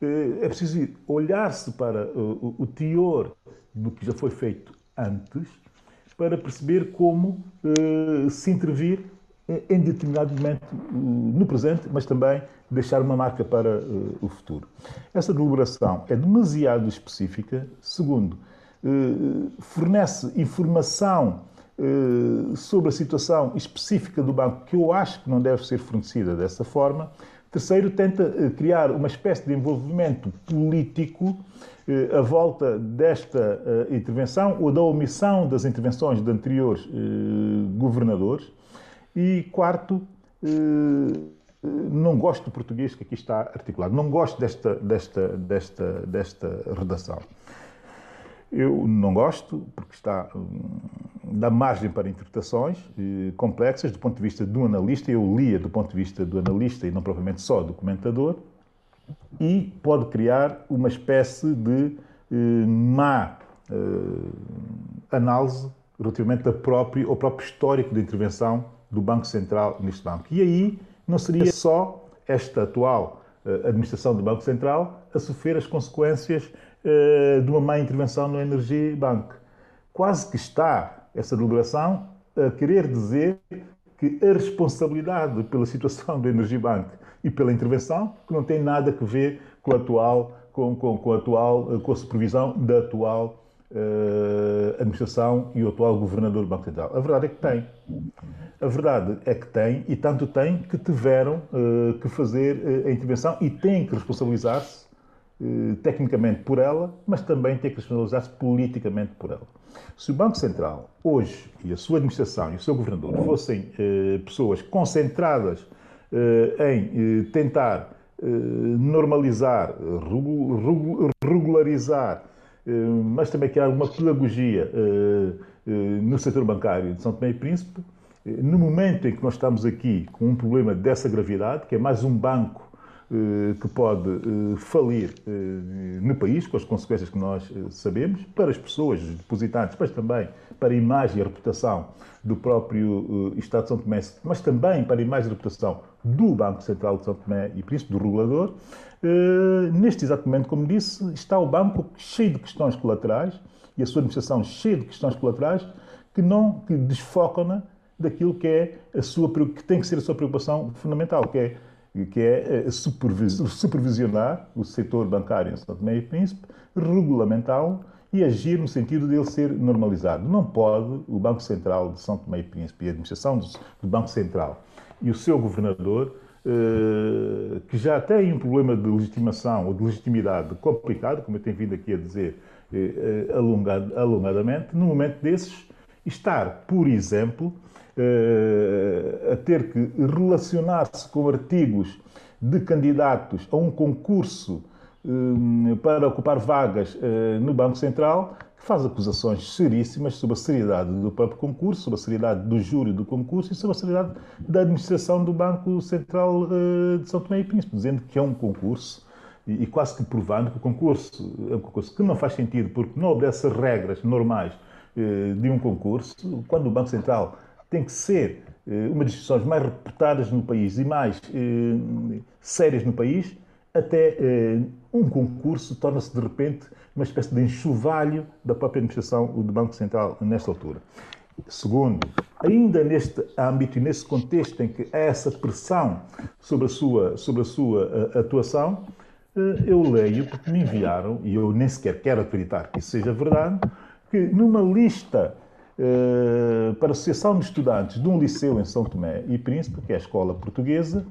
eh, é preciso olhar-se para o teor do que já foi feito antes para perceber como se intervir em determinado momento no presente, mas também deixar uma marca para o futuro. Essa deliberação é demasiado específica. Segundo, eh, fornece informação eh, sobre a situação específica do banco que eu acho que não deve ser fornecida dessa forma. Terceiro, tenta eh, criar uma espécie de envolvimento político à volta desta intervenção ou da omissão das intervenções de anteriores governadores. E quarto, não gosto do português que aqui está articulado, não gosto desta, desta, desta, desta redação. Eu não gosto, porque está hum, dá margem para interpretações eh, complexas do ponto de vista do analista. Eu lia do ponto de vista do analista e não propriamente só do comentador, e pode criar uma espécie de eh, má eh, análise relativamente ao próprio, ao próprio histórico de intervenção do Banco Central neste banco. E aí não seria só esta atual eh, administração do Banco Central a sofrer as consequências eh, de uma má intervenção no Energy Bank. Quase que está essa deliberação a querer dizer que a responsabilidade pela situação do Energy Bank e pela intervenção que não tem nada a ver com a atual, com, com, com a, atual, eh, com a supervisão da atual uh, administração e o atual governador do Banco Central. A verdade é que tem. A verdade é que tem, e tanto tem, que tiveram uh, que fazer uh, a intervenção e têm que responsabilizar-se tecnicamente por ela, mas também têm que responsabilizar-se politicamente por ela. Se o Banco Central, hoje, e a sua administração e o seu governador fossem pessoas concentradas em tentar normalizar, regularizar, mas também criar alguma pedagogia no setor bancário de São Tomé e Príncipe, no momento em que nós estamos aqui com um problema dessa gravidade, que é mais um banco eh, que pode eh, falir eh, no país, com as consequências que nós sabemos, para as pessoas, os depositantes, mas também para a imagem e a reputação do próprio Estado de São Tomé, mas também para a imagem e a reputação do Banco Central de São Tomé e Príncipe, do regulador. Neste exato momento, como disse, está o banco cheio de questões colaterais e a sua administração cheia de questões colaterais que não que desfocam-na daquilo que é a sua que tem que ser a sua preocupação fundamental, que é que é eh, supervisionar o setor bancário em São Tomé e Príncipe, regulamentá-lo e agir no sentido de ele ser normalizado. Não pode o Banco Central de São Tomé e Príncipe e a administração do Banco Central e o seu governador, eh, que já tem um problema de legitimação ou de legitimidade complicado, como eu tenho vindo aqui a dizer eh, alongadamente, no momento desses, estar, por exemplo, eh, a ter que relacionar-se com artigos de candidatos a um concurso eh, para ocupar vagas eh, no Banco Central, que faz acusações seríssimas sobre a seriedade do próprio concurso, sobre a seriedade do júri do concurso e sobre a seriedade da administração do Banco Central de São Tomé e Príncipe, dizendo que é um concurso e quase que provando que o concurso é um concurso que não faz sentido porque não obedece às regras normais de um concurso, quando o Banco Central tem que ser eh, uma das instituições mais reputadas no país e mais eh, sérias no país, até eh, um concurso torna-se de repente uma espécie de enxovalho da própria administração do Banco Central nesta altura. Segundo, ainda neste âmbito e nesse contexto em que há essa pressão sobre a sua, sobre a sua atuação, eu leio, porque me enviaram, e eu nem sequer quero acreditar que isso seja verdade, que numa lista eh, para a Associação de Estudantes de um liceu em São Tomé e Príncipe, que é a escola portuguesa,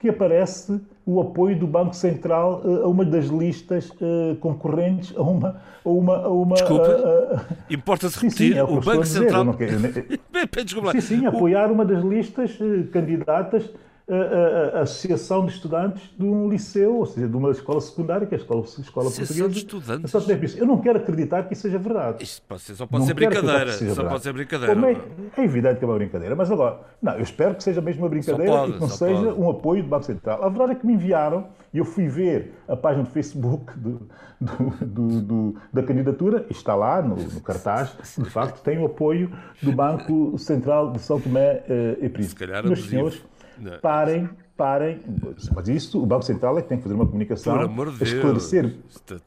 que aparece o apoio do Banco Central uh, a uma das listas uh, concorrentes a uma. A uma, a uma Desculpa, uh, importa-se repetir, sim, sim, é o, o Banco Central. Dizer, quero... sim, sim, apoiar uma das listas candidatas a, a, associação de estudantes de um liceu, ou seja, de uma escola secundária, que é a escola, escola associação de estudantes? Eu não quero acreditar que isso seja verdade. Isto pode ser, só pode não ser brincadeira. Só verdade. pode ser brincadeira. É, é, evidente que é uma brincadeira, mas agora, não, eu espero que seja mesmo uma brincadeira pode, e que não seja pode. um apoio do Banco Central. A verdade é que me enviaram e eu fui ver a página do Facebook do, do, do, da candidatura, está lá no, no, cartaz, de facto tem o apoio do Banco Central de São Tomé eh, e Príncipe. Se calhar Meus senhores, não. parem, parem. Mas isso, o Banco Central é que tem que fazer uma comunicação a esclarecer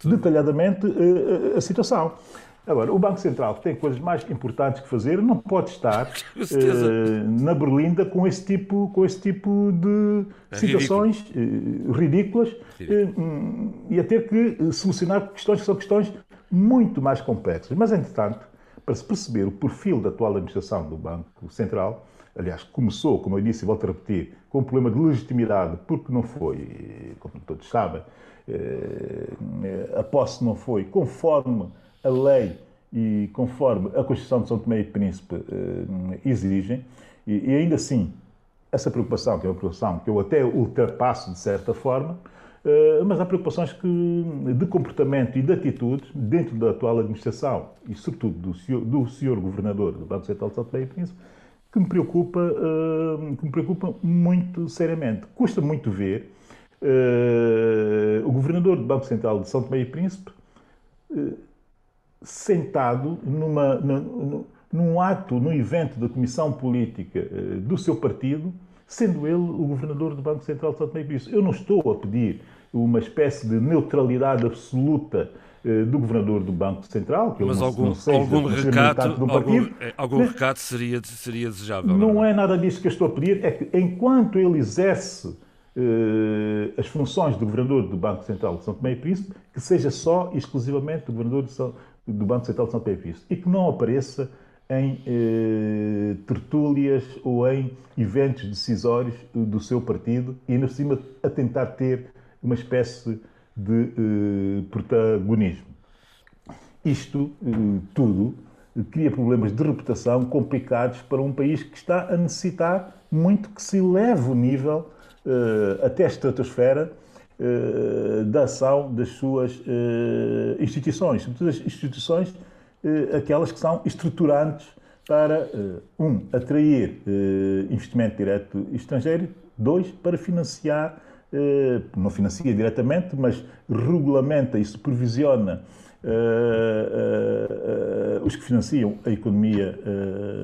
detalhadamente uh, a situação. Agora, o Banco Central tem coisas mais importantes que fazer, não pode estar uh, na berlinda com esse tipo, com esse tipo de é situações uh, ridículas uh, e a ter que solucionar questões que são questões muito mais complexas. Mas, entretanto, para se perceber o perfil da atual administração do Banco Central, aliás, começou, como eu disse e volto a repetir, com um problema de legitimidade, porque não foi, como todos sabem, a posse não foi conforme a lei e conforme a Constituição de São Tomé e Príncipe eh, exigem, e, e, ainda assim, essa preocupação, que é uma preocupação que eu até ultrapasso de certa forma, eh, mas há preocupações que, de comportamento e de atitudes dentro da atual administração e, sobretudo, do senhor, do senhor governador do Banco Central de São Tomé e Príncipe, que me preocupa, uh, que me preocupa muito seriamente. Custa muito ver uh, o governador do Banco Central de São Tomé e Príncipe uh, sentado numa, num, num ato, num evento da Comissão Política do seu partido, sendo ele o governador do Banco Central de São Tomé e Príncipe. Eu não estou a pedir uma espécie de neutralidade absoluta do governador do Banco Central, que Mas não, algum, não algum recado, do partido. Algum, eh, algum recado seria, seria desejável. Não, não é nada disso que eu estou a pedir, é que enquanto ele exerce eh, as funções do governador do Banco Central de São Tomé e Príncipe, que seja só e exclusivamente o governador São, do Banco Central de São Tomé e Príncipe e que não apareça em eh, tertúlias ou em eventos decisórios do seu partido e, ainda por cima, a tentar ter uma espécie de eh, protagonismo. Isto eh, tudo cria problemas de reputação complicados para um país que está a necessitar muito que se eleve o nível eh, até a estratosfera da ação das suas instituições, sobretudo as instituições, aquelas que são estruturantes para, um, atrair investimento direto estrangeiro, dois, para financiar, não financia diretamente, mas regulamenta e supervisiona os que financiam a economia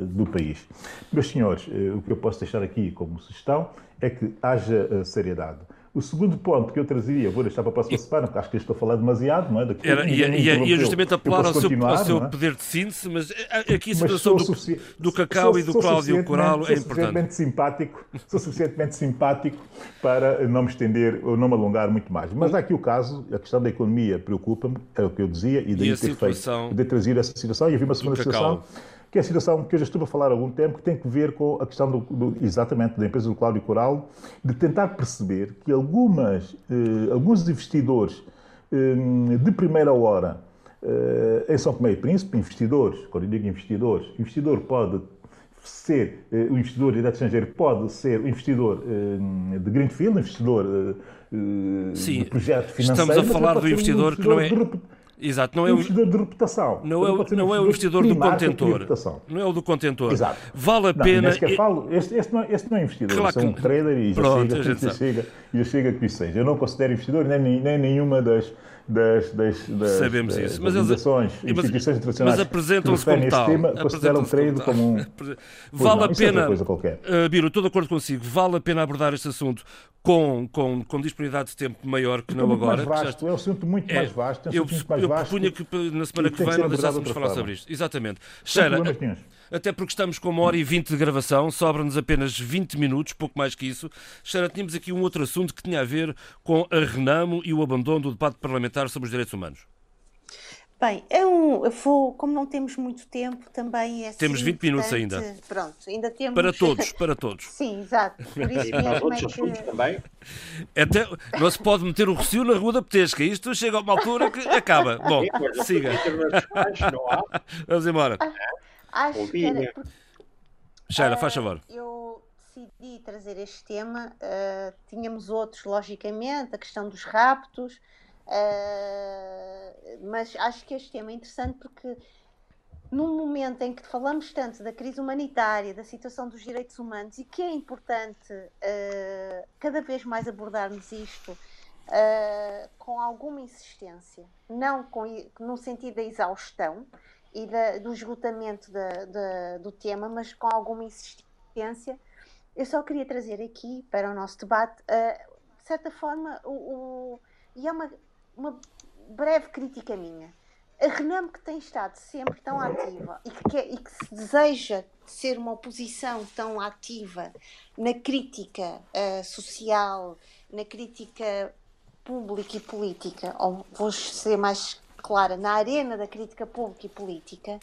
do país. Meus senhores, o que eu posso deixar aqui como sugestão é que haja seriedade. O segundo ponto que eu trazia, vou deixar para a próxima semana, porque acho que estou a falar demasiado, não é? Daqui, Era, ia justamente apelar ao seu, ao seu é? poder de síntese, mas eh, aqui a situação do, do Cacau sou, e do Cláudio Coral é importante. Sou suficientemente simpático, sou suficientemente simpático para não me estender ou não me alongar muito mais. Mas há aqui o caso, a questão da economia preocupa-me, é o que eu dizia, e daí e ter feito, de trazer essa situação, e havia uma segunda situação que é a situação que eu já estive a falar há algum tempo, que tem que ver com a questão do, do exatamente da empresa do Cláudio Coral, de tentar perceber que algumas, eh, alguns investidores eh, de primeira hora eh, em São Tomé e Príncipe, investidores, quando eu digo investidores, investidor pode ser, eh, o investidor direto estrangeiro pode ser o investidor eh, de Greenfield, investidor eh, Sim, de projeto financeiro. Estamos a falar do investidor, um investidor que não é... Exato, não é o investidor de reputação. Não é, o, não é o investidor do contentor. Não é o do contentor. Exato. Vale a não, pena. Que falo, este, este, não, é, este não é investidor, claro este é um trader e já Pronto, chega, já chega, já chega que isso seja. Eu não considero investidor nem, nem nenhuma das, das, das, das, Sabemos das, isso. Mas organizações, eles, instituições internacionais mas apresentam-se como tal. Tema, consideram trade como um... Vale não, a é pena, uh, Biro, estou de acordo consigo, vale a pena abordar este assunto com, com, com disponibilidade de tempo maior que não agora. Vasto, já... É um assunto muito é, mais vasto. É um eu, mais eu vasto propunha que na semana que, vem não deixássemos falar sobre isto. Exatamente. Sheila, até porque estamos com uma hora e vinte de gravação, sobra-nos apenas 20 minutos, pouco mais que isso. Sheila, tínhamos aqui um outro assunto que tinha a ver com a Renamo e o abandono do debate parlamentar sobre os direitos humanos. Bem, é um, eu vou, como não temos muito tempo, também é Temos 20 minutos ainda. Pronto, ainda temos. Para todos, para todos. Sim, exato. Por isso mesmo é que... também. Até, não se pode meter o recio na Rua da Petesca. Isto chega a uma altura que acaba. Bom, siga. Vamos embora. Acho que era... Sheila, faz favor. Eu decidi trazer este tema. Uh, tínhamos outros, logicamente, a questão dos raptos, uh, mas acho que este tema é interessante porque num momento em que falamos tanto da crise humanitária, da situação dos direitos humanos e que é importante uh, cada vez mais abordarmos isto uh, com alguma insistência, não com, no sentido da exaustão e da, do esgotamento da, da, do tema, mas com alguma insistência. Eu só queria trazer aqui para o nosso debate, uh, de certa forma, o, o, e é uma, uma breve crítica minha a Renam que tem estado sempre tão ativa e que, quer, e que se deseja ser uma oposição tão ativa na crítica uh, social, na crítica pública e política, ou vou ser mais clara, na arena da crítica pública e política,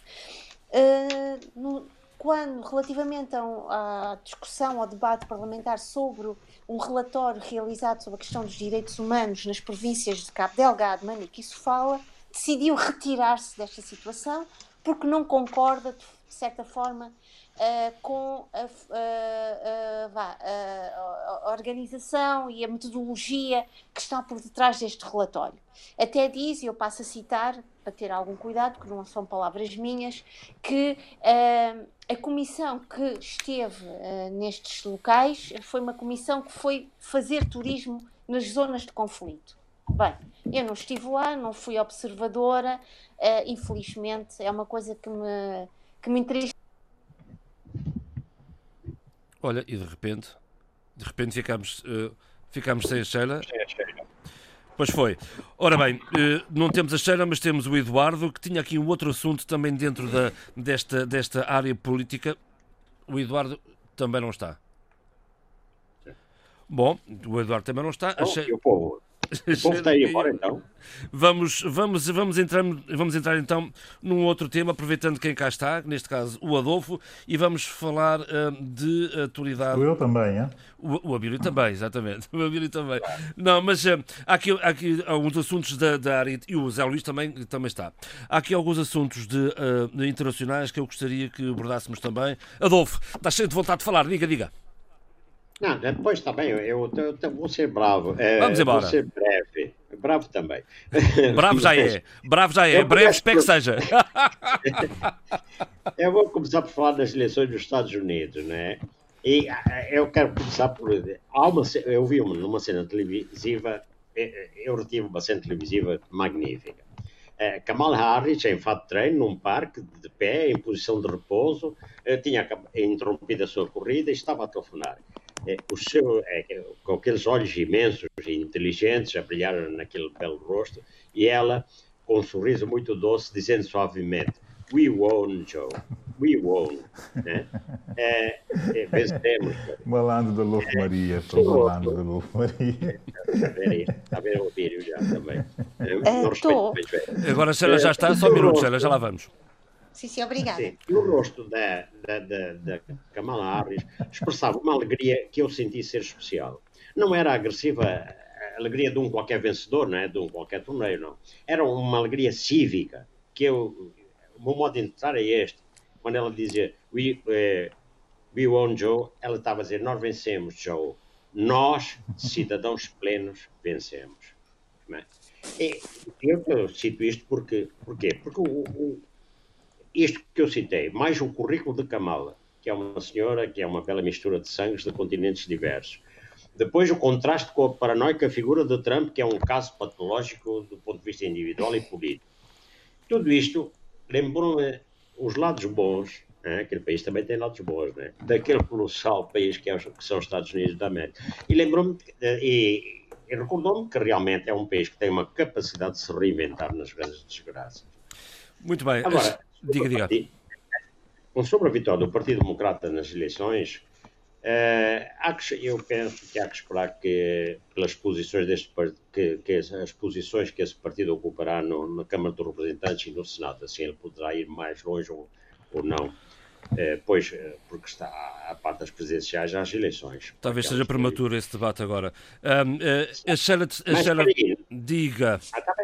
uh, no, quando, relativamente à discussão, ao debate parlamentar sobre um relatório realizado sobre a questão dos direitos humanos nas províncias de Cabo Delgado, Manique e Sofala, decidiu retirar-se desta situação porque não concorda, de certa forma, uh, com a, vá, a, organização e a metodologia que está por detrás deste relatório. Até diz, e eu passo a citar, para ter algum cuidado, que não são palavras minhas, que uh, a comissão que esteve uh, nestes locais foi uma comissão que foi fazer turismo nas zonas de conflito. Bem, eu não estive lá, não fui observadora, uh, infelizmente é uma coisa que me, que me. Olha, e de repente, de repente ficamos, uh, ficamos sem a Sheila. Pois foi. Ora bem, uh, não temos a Sheila, mas temos o Eduardo, que tinha aqui um outro assunto também dentro da, desta, desta área política. O Eduardo também não está. Bom, o Eduardo também não está. Oh, Sheila... O povo está aí embora então. Vamos, vamos, vamos, entrar, vamos entrar então num outro tema, aproveitando quem cá está, neste caso o Adolfo, e vamos falar uh, de atualidade. Eu também, é? O, o Abílio também, exatamente. O Abílio também. Não, mas uh, há, aqui, há aqui alguns assuntos da, da área, e o Zé Luís também, também está. Há aqui alguns assuntos de, uh, internacionais que eu gostaria que abordássemos também. Adolfo, estás cheio de vontade de falar, diga, diga. Não, depois também, eu, eu, eu, vou ser bravo. É, Vamos embora. Vou ser breve. Bravo também. Bravo já é. Bravo já é. Breve espero que seja. eu vou começar por falar das eleições dos Estados Unidos, né? E eu quero começar por. Há uma, eu vi uma, numa cena televisiva, eu retive uma cena televisiva magnífica. Kamala Harris, em fato de treino, num parque, de pé, em posição de repouso, tinha interrompido a sua corrida e estava a telefonar o seu, é, com aqueles olhos imensos e inteligentes a brilhar naquele belo rosto, e ela, com um sorriso muito doce, dizendo suavemente: We won, Joe. We won. Né? É, é, vencemos. Malandro da Louco é, Maria. Foi malandro da Louco Maria. Está a ver o vídeo já também. É, Agora, se ela já está, só um minuto, ela já lá vamos. Sim, sim, obrigada. Sim. O rosto da, da, da, da Kamala Harris expressava uma alegria que eu senti ser especial. Não era agressiva a alegria de um qualquer vencedor, não é? de um qualquer torneio, não. Era uma alegria cívica, que eu, o meu modo de entrar é este. Quando ela dizia, we, uh, we won, Joe, ela estava a dizer, nós vencemos, Joe. Nós, cidadãos plenos, vencemos. É? E eu cito isto porque, porquê? Porque o, o isto que eu citei, mais o currículo de Kamala, que é uma senhora que é uma bela mistura de sangues de continentes diversos. Depois o contraste com a paranoica figura de Trump, que é um caso patológico do ponto de vista individual e político. Tudo isto lembrou-me os lados bons, né? aquele país também tem lados bons, né? daquele colossal país que, é, que são os Estados Unidos da América. E lembrou-me, e, e recordou-me que realmente é um país que tem uma capacidade de se reinventar nas grandes desgraças. Muito bem. Agora, Diga, diga. Sobre a vitória do Partido Democrata nas eleições, uh, eu penso que há que esperar que, pelas posições deste que, que as posições que esse partido ocupará no, na Câmara dos Representantes e no Senado, assim ele poderá ir mais longe ou, ou não. Uh, pois, eh, porque está à parte das presidenciais às eleições. Talvez seja prematuro esse debate agora. Um, uh, a Sheila, a Sheila diga. Ah, tá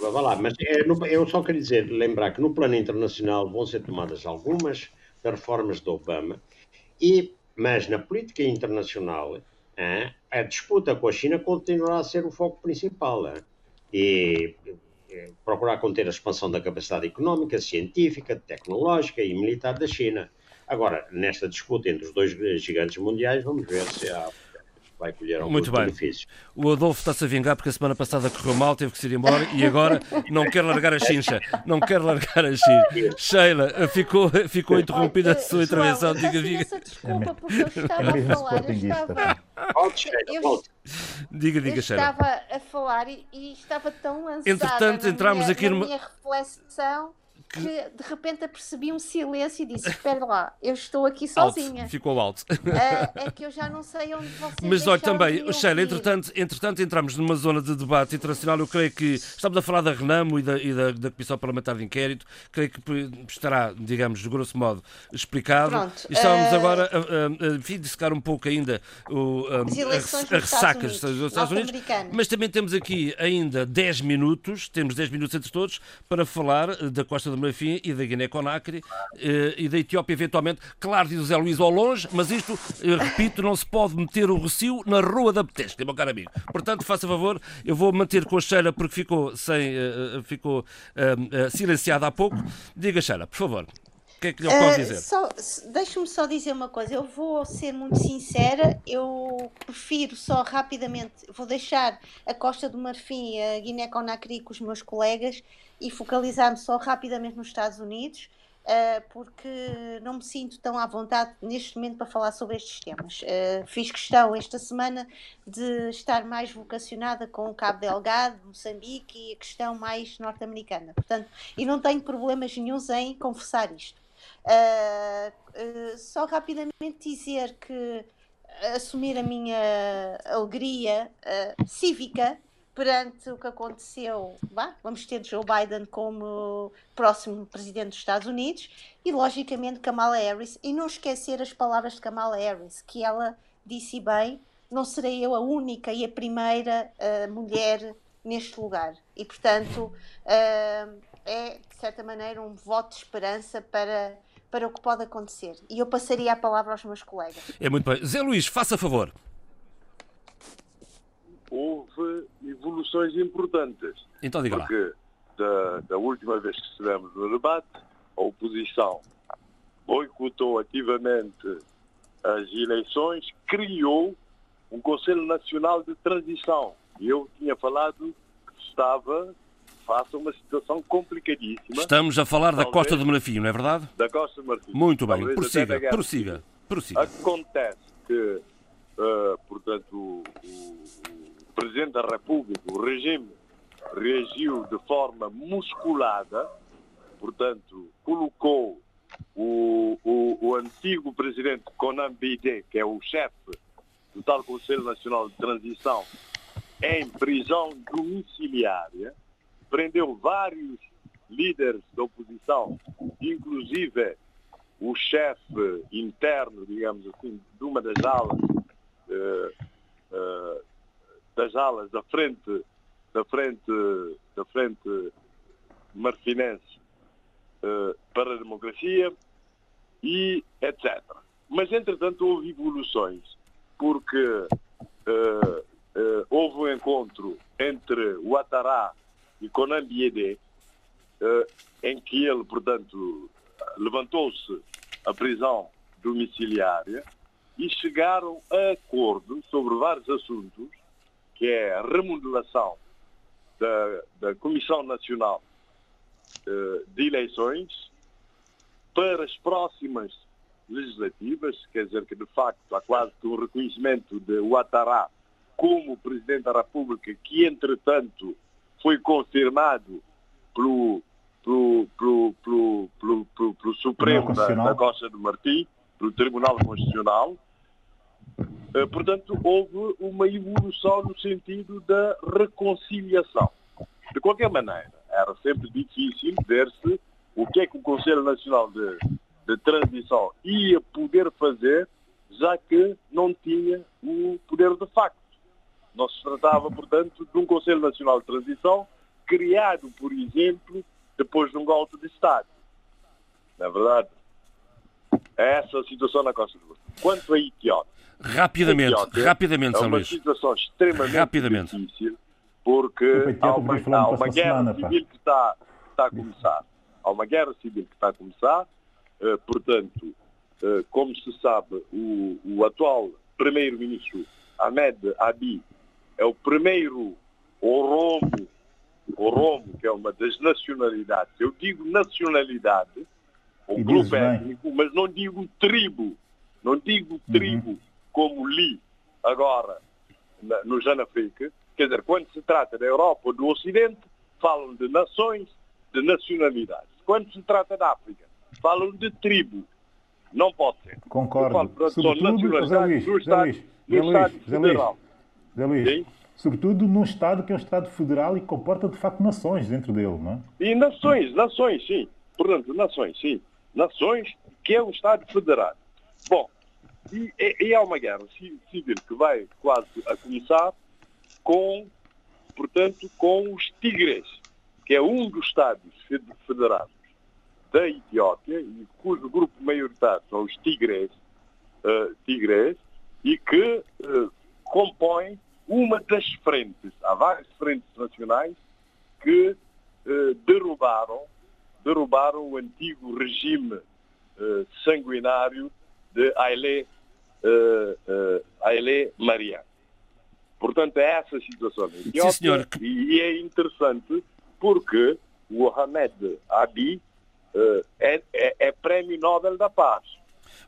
Vá lá, mas é, eu só queria dizer, lembrar que no plano internacional vão ser tomadas algumas das reformas do Obama e Mas na política internacional, a disputa com a China continuará a ser o foco principal. E procurar conter a expansão da capacidade económica, científica, tecnológica e militar da China. Agora, nesta disputa entre os dois gigantes mundiais, vamos ver se há vai colher alguns Muito bem. benefícios. O Adolfo está-se a vingar porque a semana passada correu mal, teve que se ir embora e agora não quer largar a chincha. Não quer largar a chincha. Sheila, ficou, ficou interrompida a sua intervenção. Diga, diga. Desculpa, porque eu estava a falar. Eu estava, eu, diga, diga, eu Sheila. estava a falar e, e estava tão lançada Entretanto, entramos minha, aqui numa- minha reflexão que de repente apercebi um silêncio e disse: Espera lá, eu estou aqui Alto. sozinha. Ficou alto. Ah, é que eu já não sei onde vocês Mas olha, também, Sheila, entretanto, entretanto entramos numa zona de debate internacional. Eu creio que estamos a falar da Renamo e da, e da, da Comissão Parlamentar de Inquérito. Creio que estará, digamos, de grosso modo, explicado. Pronto, e estávamos eh, agora a, a, a, dissecar um pouco ainda o, a, a, a nos ressaca Estados dos Unidos, Estados Unidos. Mas também temos aqui ainda 10 minutos, temos 10 minutos entre todos, para falar da Costa do Marfim e da Guiné-Conakry eh, e da Etiópia, eventualmente. Claro, diz o Zé Luís ao longe, mas isto, eh, repito, não se pode meter o recio na rua da Petesca, meu caro amigo. Portanto, faça favor, eu vou manter com a Sheila porque ficou, sem, eh, ficou silenciada há pouco. Diga, Sheila, por favor. O que é que lhe pode Ah, dizer? só- Deixa-me só dizer uma coisa. Eu vou ser muito sincera. Eu prefiro só rapidamente. Vou deixar a Costa do Marfim e a Guiné-Conakry com os meus colegas e focalizar-me só rapidamente nos Estados Unidos. ah, porque não me sinto tão à vontade neste momento para falar sobre estes temas. Ah, fiz questão esta semana de estar mais vocacionada com o Cabo Delgado, Moçambique e a questão mais norte-americana. Portanto, e não tenho problemas nenhums em confessar isto. Uh, uh, só rapidamente dizer que assumir a minha alegria uh, cívica perante o que aconteceu, vá, vamos ter Joe Biden como próximo presidente dos Estados Unidos e logicamente Kamala Harris. E não esquecer as palavras de Kamala Harris que ela disse bem, não serei eu a única e a primeira uh, mulher neste lugar. E portanto uh, é de certa maneira um voto de esperança para para o que pode acontecer. E eu passaria a palavra aos meus colegas. É muito bem. Zé Luís, faça favor. Houve evoluções importantes. Então diga lá. Porque da, da última vez que estivemos no debate, a oposição boicotou ativamente as eleições, criou um Conselho Nacional de Transição. E eu tinha falado que estava face a uma situação complicadíssima Estamos a falar da Talvez. Costa do Marfim, não é verdade? da Costa de Marfim. Muito bem. Talvez Prossiga, da prossiga, prossiga. Acontece que, eh, portanto, o, o- Presidente da República, o regime, reagiu de forma musculada, portanto, colocou o, o- o antigo Presidente Conan Bide, que é o chefe do tal Conselho Nacional de Transição, em prisão domiciliária, prendeu vários líderes da oposição, inclusive o chefe interno, digamos assim, de uma das alas, eh, eh, das alas da frente, da frente, da frente marfinense eh, para a democracia e etc. Mas, entretanto, houve evoluções, porque houve um encontro entre o Atará e Conan Biedé, eh, em que ele, portanto, levantou-se a prisão domiciliária e chegaram a acordo sobre vários assuntos, que é a remodelação da, da Comissão Nacional eh, de Eleições para as próximas legislativas, quer dizer que de facto há quase que um reconhecimento de Ouattara como Presidente da República, que entretanto foi confirmado pelo, pelo, pelo, pelo, pelo, pelo, pelo Supremo da, da Costa do Martim, pelo Tribunal Constitucional. Eh, Portanto, houve uma evolução no sentido da reconciliação. De qualquer maneira, era sempre difícil ver-se o que é que o Conselho Nacional de, de Transição ia poder fazer, já que não tinha o poder de facto. Não se tratava, portanto, de um Conselho Nacional de Transição criado, por exemplo, depois de um golpe de Estado. Na verdade, é essa a situação na Costa do Marfim. Quanto à Etiópia. Rapidamente, Etiópia rapidamente, É uma Luís. situação extremamente rapidamente. difícil, porque há uma, há uma guerra semana, civil que está, está a começar. Há uma guerra civil que está a começar, uh, portanto, uh, como se sabe, o, o atual primeiro-ministro Ahmed Abi é o primeiro Oromo, Oromo, que é uma das nacionalidades. Eu digo nacionalidade, ou E grupo étnico, mas não digo tribo. Não digo tribo como li agora na- no Janafrique. Quer dizer, quando se trata da Europa ou do Ocidente, falam de nações, de nacionalidades. Quando se trata da África, falam de tribo. Não pode ser. Eu Concordo. falo, portanto, Sobretudo, nacionalidades Luís, Estado, Luís, no Zé Luís, Zé Luís. Zé Luís. Sim. Sobretudo num Estado que é um Estado federal e que comporta de facto nações dentro dele, não é? E nações, nações, sim. Portanto, nações, sim. Nações que é um Estado federado. Bom, e, e- e há uma guerra ci- civil que vai quase a começar com, portanto, com os Tigres, que é um dos Estados fe- federados da Etiópia e cujo grupo maioritário são os Tigres, eh, Tigres e que eh, compõem uma das frentes, há várias frentes nacionais que eh, derrubaram, derrubaram o antigo regime eh, sanguinário de Haile, eh, eh, Mariam. Portanto, é essa a situação na Etiópia. senhor. E, e é interessante porque o Ahmed Abi eh, é, é- é Prémio Nobel da Paz.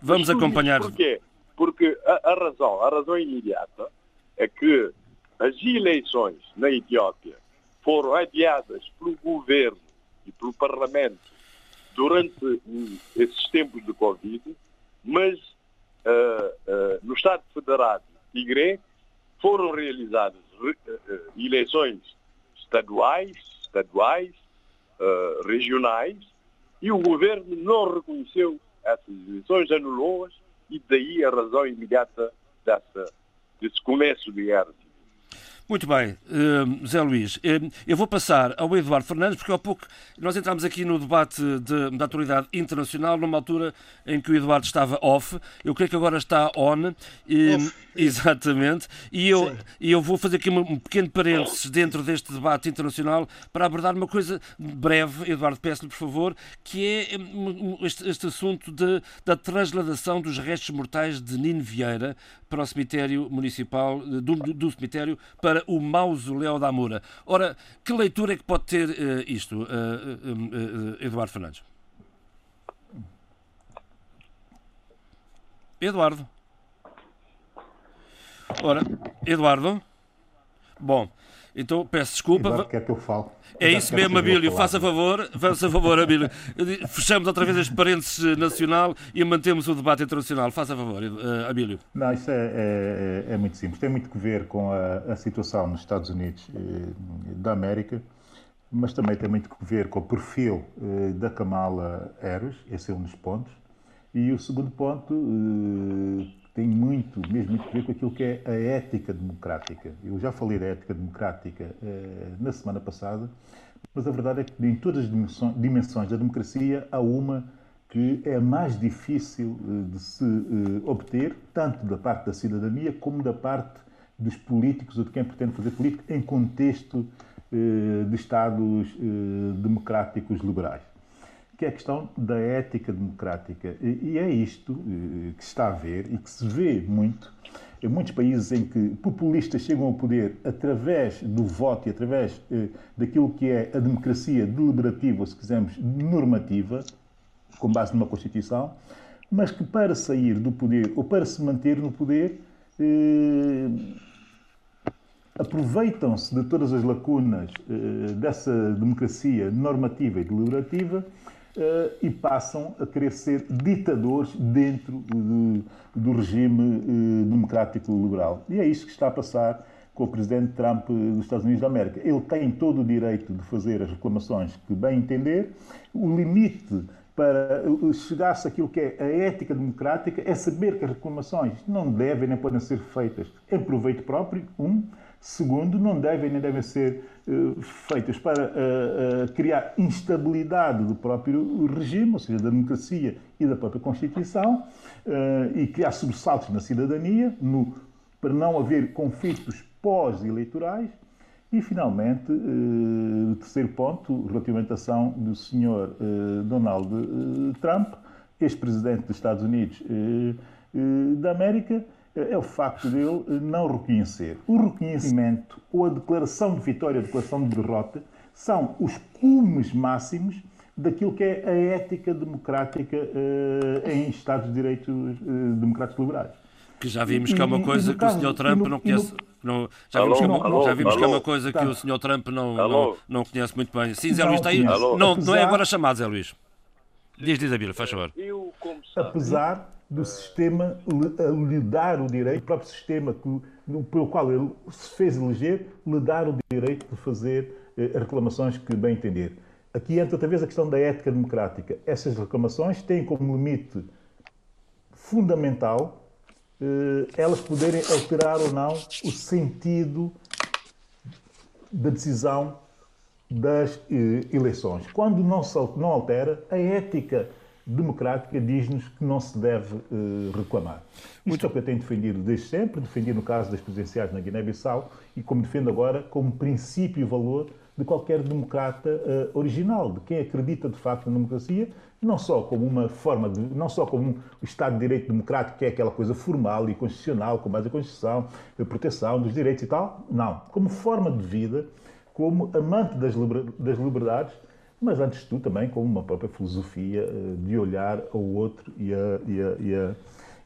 Vamos acompanhar. Porquê? Porque a, a razão, a razão imediata é que as eleições na Etiópia foram adiadas pelo governo e pelo Parlamento durante esses tempos de Covid, mas ah, ah, no Estado Federado de Tigre foram realizadas re- ah, eleições estaduais, estaduais, regionais, e o governo não reconheceu essas eleições, anulou-as, e daí a razão imediata dessa, desse começo de guerra. Muito bem, eh, Zé Luís. Eh, eu vou passar ao Eduardo Fernandes, porque há pouco nós entramos aqui no debate de- da atualidade internacional, numa altura em que o Eduardo estava off. Eu creio que agora está on. E, exatamente. E eu, e eu vou fazer aqui um, pequeno parênteses dentro deste debate internacional para abordar uma coisa breve, Eduardo, peço-lhe, por favor, que é um, um, este, este assunto de, da transladação dos restos mortais de Nino Vieira para o cemitério municipal, eh, do, do cemitério para o mausoléu da Amora. Ora, que leitura é que pode ter eh, isto, eh, Eduardo Fernandes? Eduardo. Ora, Eduardo. Bom, então peço desculpa. Eduardo quer que eu fale. É Eduardo isso que mesmo, Abílio. Faça favor, faça favor, Abílio. Fechamos outra vez este parênteses nacional e mantemos o debate internacional. Faça favor, eh, Abílio. Não, isso é, é- é muito simples. Tem muito que ver com a, a situação nos Estados Unidos eh, da América, mas também tem muito que ver com o perfil eh, da Kamala Harris, esse é um dos pontos. E o segundo ponto eh, tem muito, mesmo muito que ver com aquilo que é a ética democrática. Eu já falei da ética democrática eh, na semana passada, mas a verdade é que em todas as dimensões, dimensões da democracia há uma que é mais difícil eh, de se eh, obter, tanto da parte da cidadania como da parte dos políticos ou de quem pretende fazer política em contexto eh, de Estados eh, democráticos liberais, que é a questão da ética democrática. E e é isto eh, que se está a ver e que se vê muito em muitos países em que populistas chegam ao poder através do voto e através eh, daquilo que é a democracia deliberativa, ou se quisermos, normativa, com base numa Constituição, mas que para sair do poder ou para se manter no poder eh, aproveitam-se de todas as lacunas eh, dessa democracia normativa e deliberativa e passam a querer ser ditadores dentro do, do regime eh, democrático liberal. E é isso que está a passar com o presidente Trump dos Estados Unidos da América. Ele tem todo o direito de fazer as reclamações que bem entender. O limite para chegar-se àquilo que é a ética democrática é saber que as reclamações não devem nem podem ser feitas em proveito próprio, um, Segundo, não devem nem devem ser uh, feitas para uh, criar instabilidade do próprio regime, ou seja, da democracia e da própria Constituição, e criar sobressaltos na cidadania, no, para não haver conflitos pós-eleitorais. E, finalmente, o terceiro ponto, relativamente à ação do Sr. Donald Trump, ex-presidente dos Estados Unidos da América, é o facto de ele não reconhecer. O reconhecimento ou a declaração de vitória, a declaração de derrota, são os cumes máximos daquilo que é a ética democrática uh, em Estados de Direito uh, democráticos liberais. Que já vimos que é uma coisa que o Sr. Trump no, não conhece. No... já vimos, alô, que, é uma, já vimos que é uma coisa que o Sr. Trump não, não, não, conhece muito bem. Sim, Zé Luís, está aí. Não, não é agora chamado, Zé Luís. Diz, diz a Bíblia, faz favor. Eu, como sabe, Apesar do sistema lhe dar o direito, o próprio sistema que, pelo qual ele se fez eleger, lhe dar o direito de fazer eh, reclamações que bem entender. Aqui entra outra vez a questão da ética democrática. Essas reclamações têm como limite fundamental eh, elas poderem alterar ou não o sentido da decisão das eh, eleições. Quando não, se, não altera, a ética democrática diz-nos que não se deve uh, reclamar. Isto é o que eu tenho defendido desde sempre, defendi no caso das presidenciais na Guiné-Bissau e como defendo agora como princípio e valor de qualquer democrata uh, original, de quem acredita de facto na democracia, não só como uma forma de, não só como um Estado de Direito democrático, que é aquela coisa formal e constitucional, com base a Constituição, a proteção dos direitos e tal, não, como forma de vida, como amante das, das liberdades mas antes de tudo também com uma própria filosofia eh, de olhar ao outro e a, e a, e a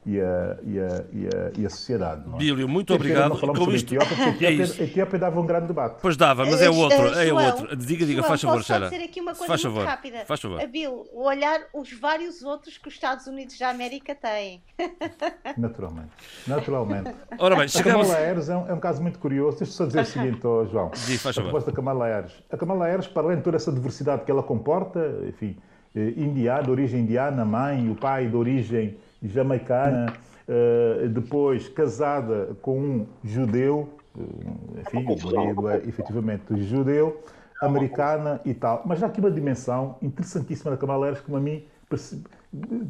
e a, e a, e a, e a sociedade. Não é? Bílio, muito obrigado. Com isto... Etiópia, porque a Etiópia, é a Etiópia dava um grande debate. Pois dava, mas é o outro. É o outro. Diga, diga, João, faz favor, Sheila. dizer aqui uma coisa faz muito favor. rápida. Faz favor. Bill, olhar os vários outros que os Estados Unidos da América têm. Naturalmente. Naturalmente. Ora bem, chegamos... A Kamala Harris é um, é um caso muito curioso. Deixa só dizer o seguinte, oh, João. Diz, faz favor. A proposta da Kamala Harris. A Kamala Harris, para além de toda essa diversidade que ela comporta, enfim, eh, indiana, de origem indiana, mãe, o pai de origem jamaicana eh, depois casada com um judeu, eh, enfim, o marido é efetivamente judeu, americana e tal. Mas há aqui uma dimensão interessantíssima da Kamala Harris que a mim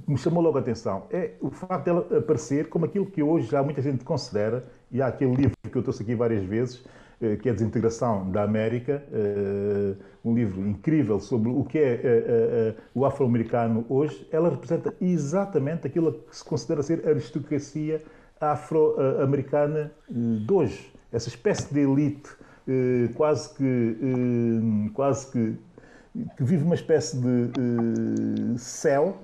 me chamou logo a atenção. É o facto dela aparecer como aquilo que hoje já muita gente considera, e há aquele livro que eu trouxe aqui várias vezes, que é a Desintegração da América, eh, um livro incrível sobre o que é eh, o afro-americano hoje, ela representa exatamente aquilo que se considera ser a aristocracia afro-americana de hoje. Essa espécie de elite quase que, quase que, que vive uma espécie de céu,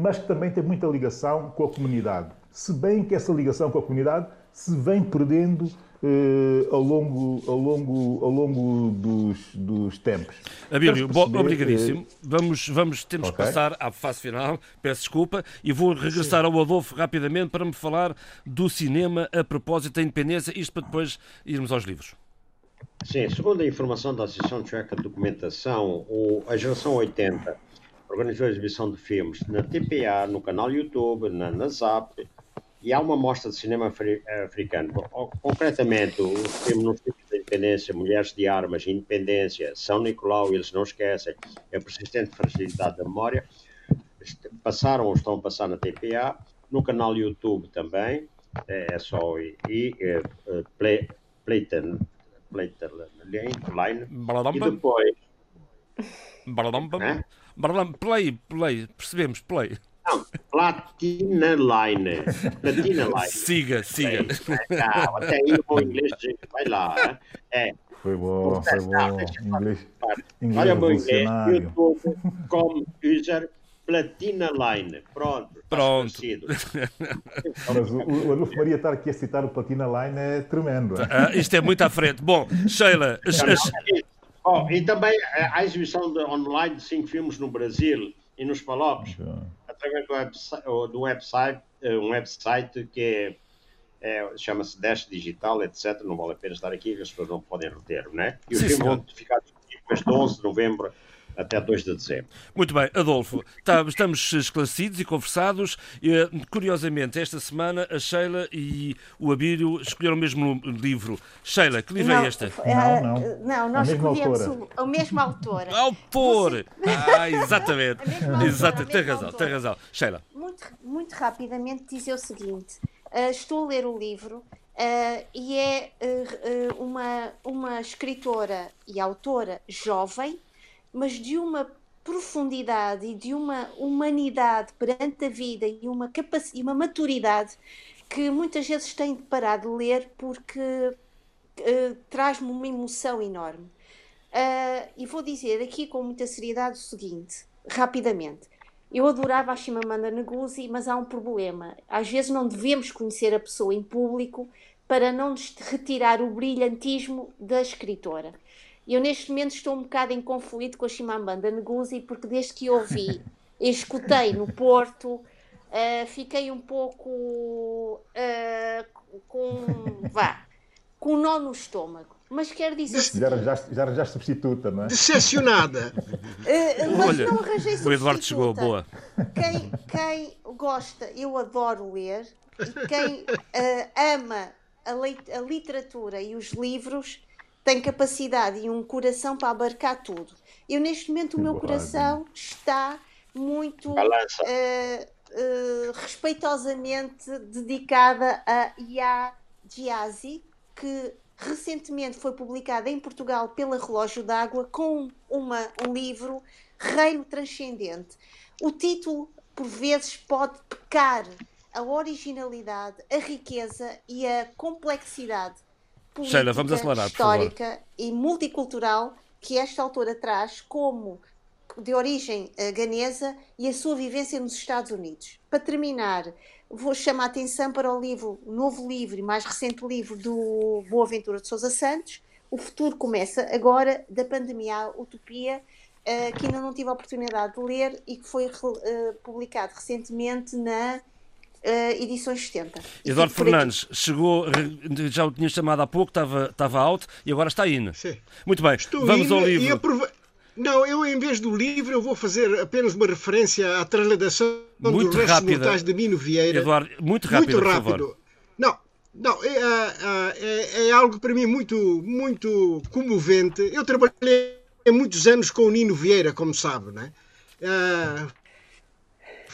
mas que também tem muita ligação com a comunidade. Se bem que essa ligação com a comunidade se vem perdendo Uh, ao longo, ao longo, ao longo dos, dos tempos. Abílio, perceber, obrigadíssimo. Uh... Vamos, vamos, temos okay. que passar à fase final, peço desculpa, e vou regressar Sim. ao Adolfo rapidamente para me falar do cinema a propósito da independência, isto para depois irmos aos livros. Sim, segundo a informação da Associação Tcheca de Documentação, o, a geração 80 organizou a exibição de filmes na TPA, no canal YouTube, na, na ZAP, e há uma mostra de cinema africano. Concretamente, o filme no filme da independência, Mulheres de Armas, Independência, São Nicolau, eles não esquecem, a persistente fragilidade da memória, passaram ou estão a passar na TPA, no canal YouTube também, é, é só e, e é, play, Playten, Playten Line, e depois... Play, play, percebemos, play. Não, Platina Line. Platina Line. Siga, siga. É, calma, até aí o inglês, gente, vai lá. É. Foi bom, foi bom. Inglês, inglês Olha meu inglês, YouTube como user Platina Line. Pronto. Pronto. Mas o, o Adolfo Maria estar aqui a citar o Platina Line é tremendo. Uh, isto é muito à frente. Bom, Sheila. Oh, e também a exibição de, online de cinco filmes no Brasil e nos Palopes através do website, do website eh, um website que é, é chama-se Dash Digital, etc. Não vale a pena estar aqui, as pessoas não podem reter, né? E os filmes vão ficar disponíveis de 11 de novembro até 2 de dezembro. Muito bem, Adolfo, tá, estamos esclarecidos e conversados. Curiosamente, esta semana a Sheila e o Abílio escolheram o mesmo livro. Sheila, que livro não, é este? Não, não. não nós escolhemos o, a mesma autora. Autor! Ah, exatamente. exatamente. Tem razão, tem razão. Sheila. Muito, muito rapidamente dizer o seguinte. Uh, estou a ler o livro Uh, e é uh, uma, uma escritora e autora jovem, mas de uma profundidade e de uma humanidade perante a vida e uma, capacidade, uma maturidade que muitas vezes tenho de parar de ler porque uh, traz-me uma emoção enorme. e vou dizer aqui com muita seriedade o seguinte, rapidamente. Eu adorava a Shimamanda Ngozi, mas há um problema. Às vezes não devemos conhecer a pessoa em público para não retirar o brilhantismo da escritora. Eu neste momento estou um bocado em conflito com a Shimamanda Ngozi porque desde que ouvi e escutei no Porto uh, fiquei um pouco uh, com vá com um nó no estômago. Mas quero dizer. Já arranjaste, já arranjaste substituta, não é? Decepcionada. Uh, mas Olha, não arranjei substituta. O Eduardo chegou, boa. Quem, quem gosta, eu adoro ler, e quem uh, ama a, a literatura e os livros tem capacidade e um coração para abarcar tudo. Eu, neste momento, o meu coração está muito uh, uh, respeitosamente dedicada a Ia Giazi, que recentemente foi publicada em Portugal pela Relógio d'Água com uma, um livro Reino Transcendente. O título, por vezes, pode pecar a originalidade, a riqueza e a complexidade política, Sheila, vamos acelerar, histórica e multicultural que esta autora traz como de origem uh, ganesa e a sua vivência nos Estados Unidos. Para terminar, vou chamar a atenção para o livro, novo livro e mais recente livro do Boaventura de Sousa Santos, O Futuro Começa Agora, da Pandemia à Utopia, uh, que ainda não tive a oportunidade de ler e que foi uh, publicado recentemente na uh, edições 70. Eduardo Fernandes chegou, já o tinha chamado há pouco, estava, estava out e agora está in. Sim. Muito bem, Estou vamos ao livro. Aprove... Não, eu em vez do livro eu vou fazer apenas uma referência à transladação muito do Restos Mortais de Mino Vieira. Eduardo, muito rápido, muito rápido. Não, não, é, é, é, é, algo para mim muito, muito comovente. Eu trabalhei muitos anos com o Nino Vieira, como sabe, né? Uh,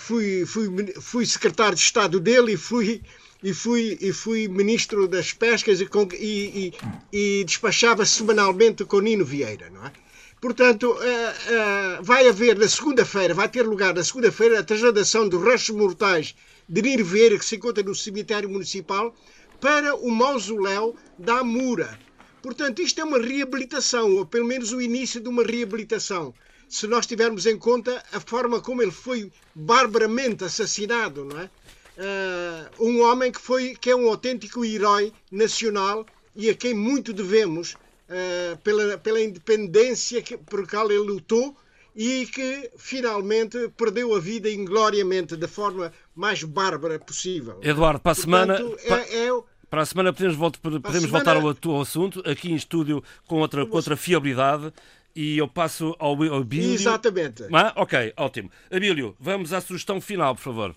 fui, fui, fui secretário de Estado dele e fui, e fui, e fui ministro das pescas e, e, e, e despachava semanalmente com Nino Vieira, não é? Portanto, uh, uh, vai haver na segunda-feira, vai ter lugar na segunda-feira a trasladação dos restos mortais de Nino Vieira, que se encontra no cemitério municipal, para o mausoléu da Amura. Portanto, isto é uma reabilitação, ou pelo menos o início de uma reabilitação se nós tivermos em conta a forma como ele foi barbaramente assassinado, não é? Uh, um homem que foi que é um autêntico herói nacional e a quem muito devemos uh, pela, pela independência que, por qual ele lutou e que finalmente perdeu a vida ingloriamente da forma mais bárbara possível. Eduardo, para a semana. É, é, para a semana podemos, voltar, podemos voltar ao, ao, assunto, aqui em estúdio, com outra, com outra fiabilidade e eu passo ao, ao Abílio. Exatamente. Ah, ok, ótimo. Abílio, vamos à sugestão final, por favor.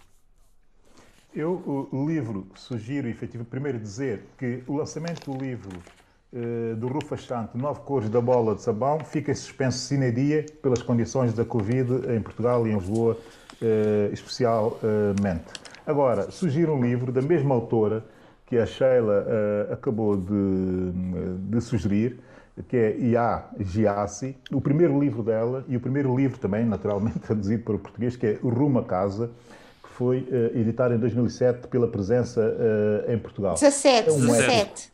Eu, o livro, sugiro efetivamente, primeiro dizer que o lançamento do livro uh, do Rufo Chante, Nove Cores da Bola de Sabão, fica em suspenso sine dia pelas condições da Covid em Portugal e em Lisboa, uh, especialmente. Agora, sugiro um livro da mesma autora que a Sheila uh, acabou de, de sugerir, que é Ia Giassi, o primeiro livro dela e o primeiro livro também, naturalmente traduzido para o português, que é Rumo a Casa, que foi uh, editado em 2007 pela presença uh, em Portugal. 17, é um 17.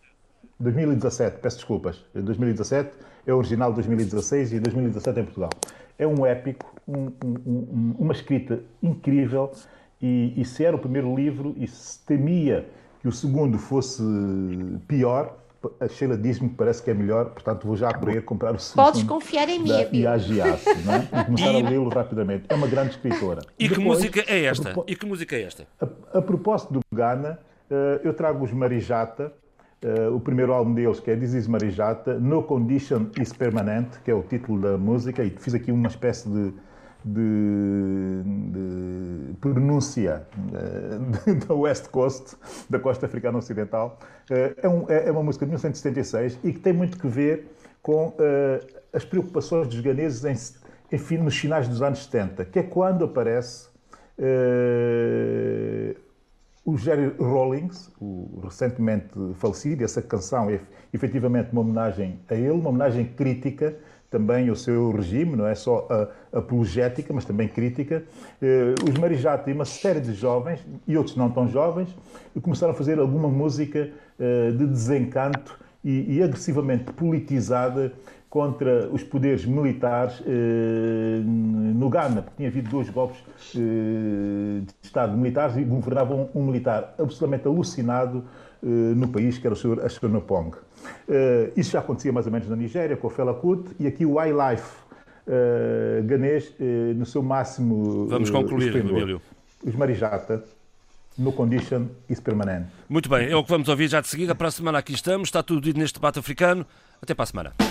2017, peço desculpas. 2017 é original de 2016 e 2017 em Portugal. É um épico, um, um, uma escrita incrível e, e se era o primeiro livro e se temia que o segundo fosse pior, a Sheila diz-me que parece que é melhor, portanto vou já correr comprar o segundo. Podes confiar em mim, da Iagiasse, não é? E começar e... a lê-lo rapidamente. É uma grande escritora. E, Depois, que música é esta? E que música é esta? A, a propósito do Ghana, uh, eu trago os Marijata, Uh, o primeiro álbum deles, que é This Is Marijata, No Condition Is Permanent, que é o título da música, e fiz aqui uma espécie de, de, de pronúncia uh, da West Coast, da costa africana ocidental. Uh, é, um, é, é, uma música de 1976 e que tem muito que ver com as preocupações dos ganeses em, enfim, nos finais dos anos 70, que é quando aparece o Jerry Rawlings, o recentemente falecido, essa canção é efetivamente uma homenagem a ele, uma homenagem crítica também ao seu regime, não é só apologética, mas também crítica. Eh, os Marijato e uma série de jovens, e outros não tão jovens, começaram a fazer alguma música eh, de desencanto e, e agressivamente politizada contra os poderes militares eh, no Ghana, porque tinha havido dois golpes eh, de Estado militares e governava um, um militar absolutamente alucinado eh, no país, que era o Sr. Ashkenopong. Eh, isso já acontecia mais ou menos na Nigéria, com o Fela Kuti, e aqui o Life uh, ganês uh, no seu máximo. Vamos concluir, Emílio. Os Marijata, no condition is permanente. Muito bem, é o que vamos ouvir já de seguida. Para a semana aqui estamos, está tudo dito neste debate africano. Até para a semana.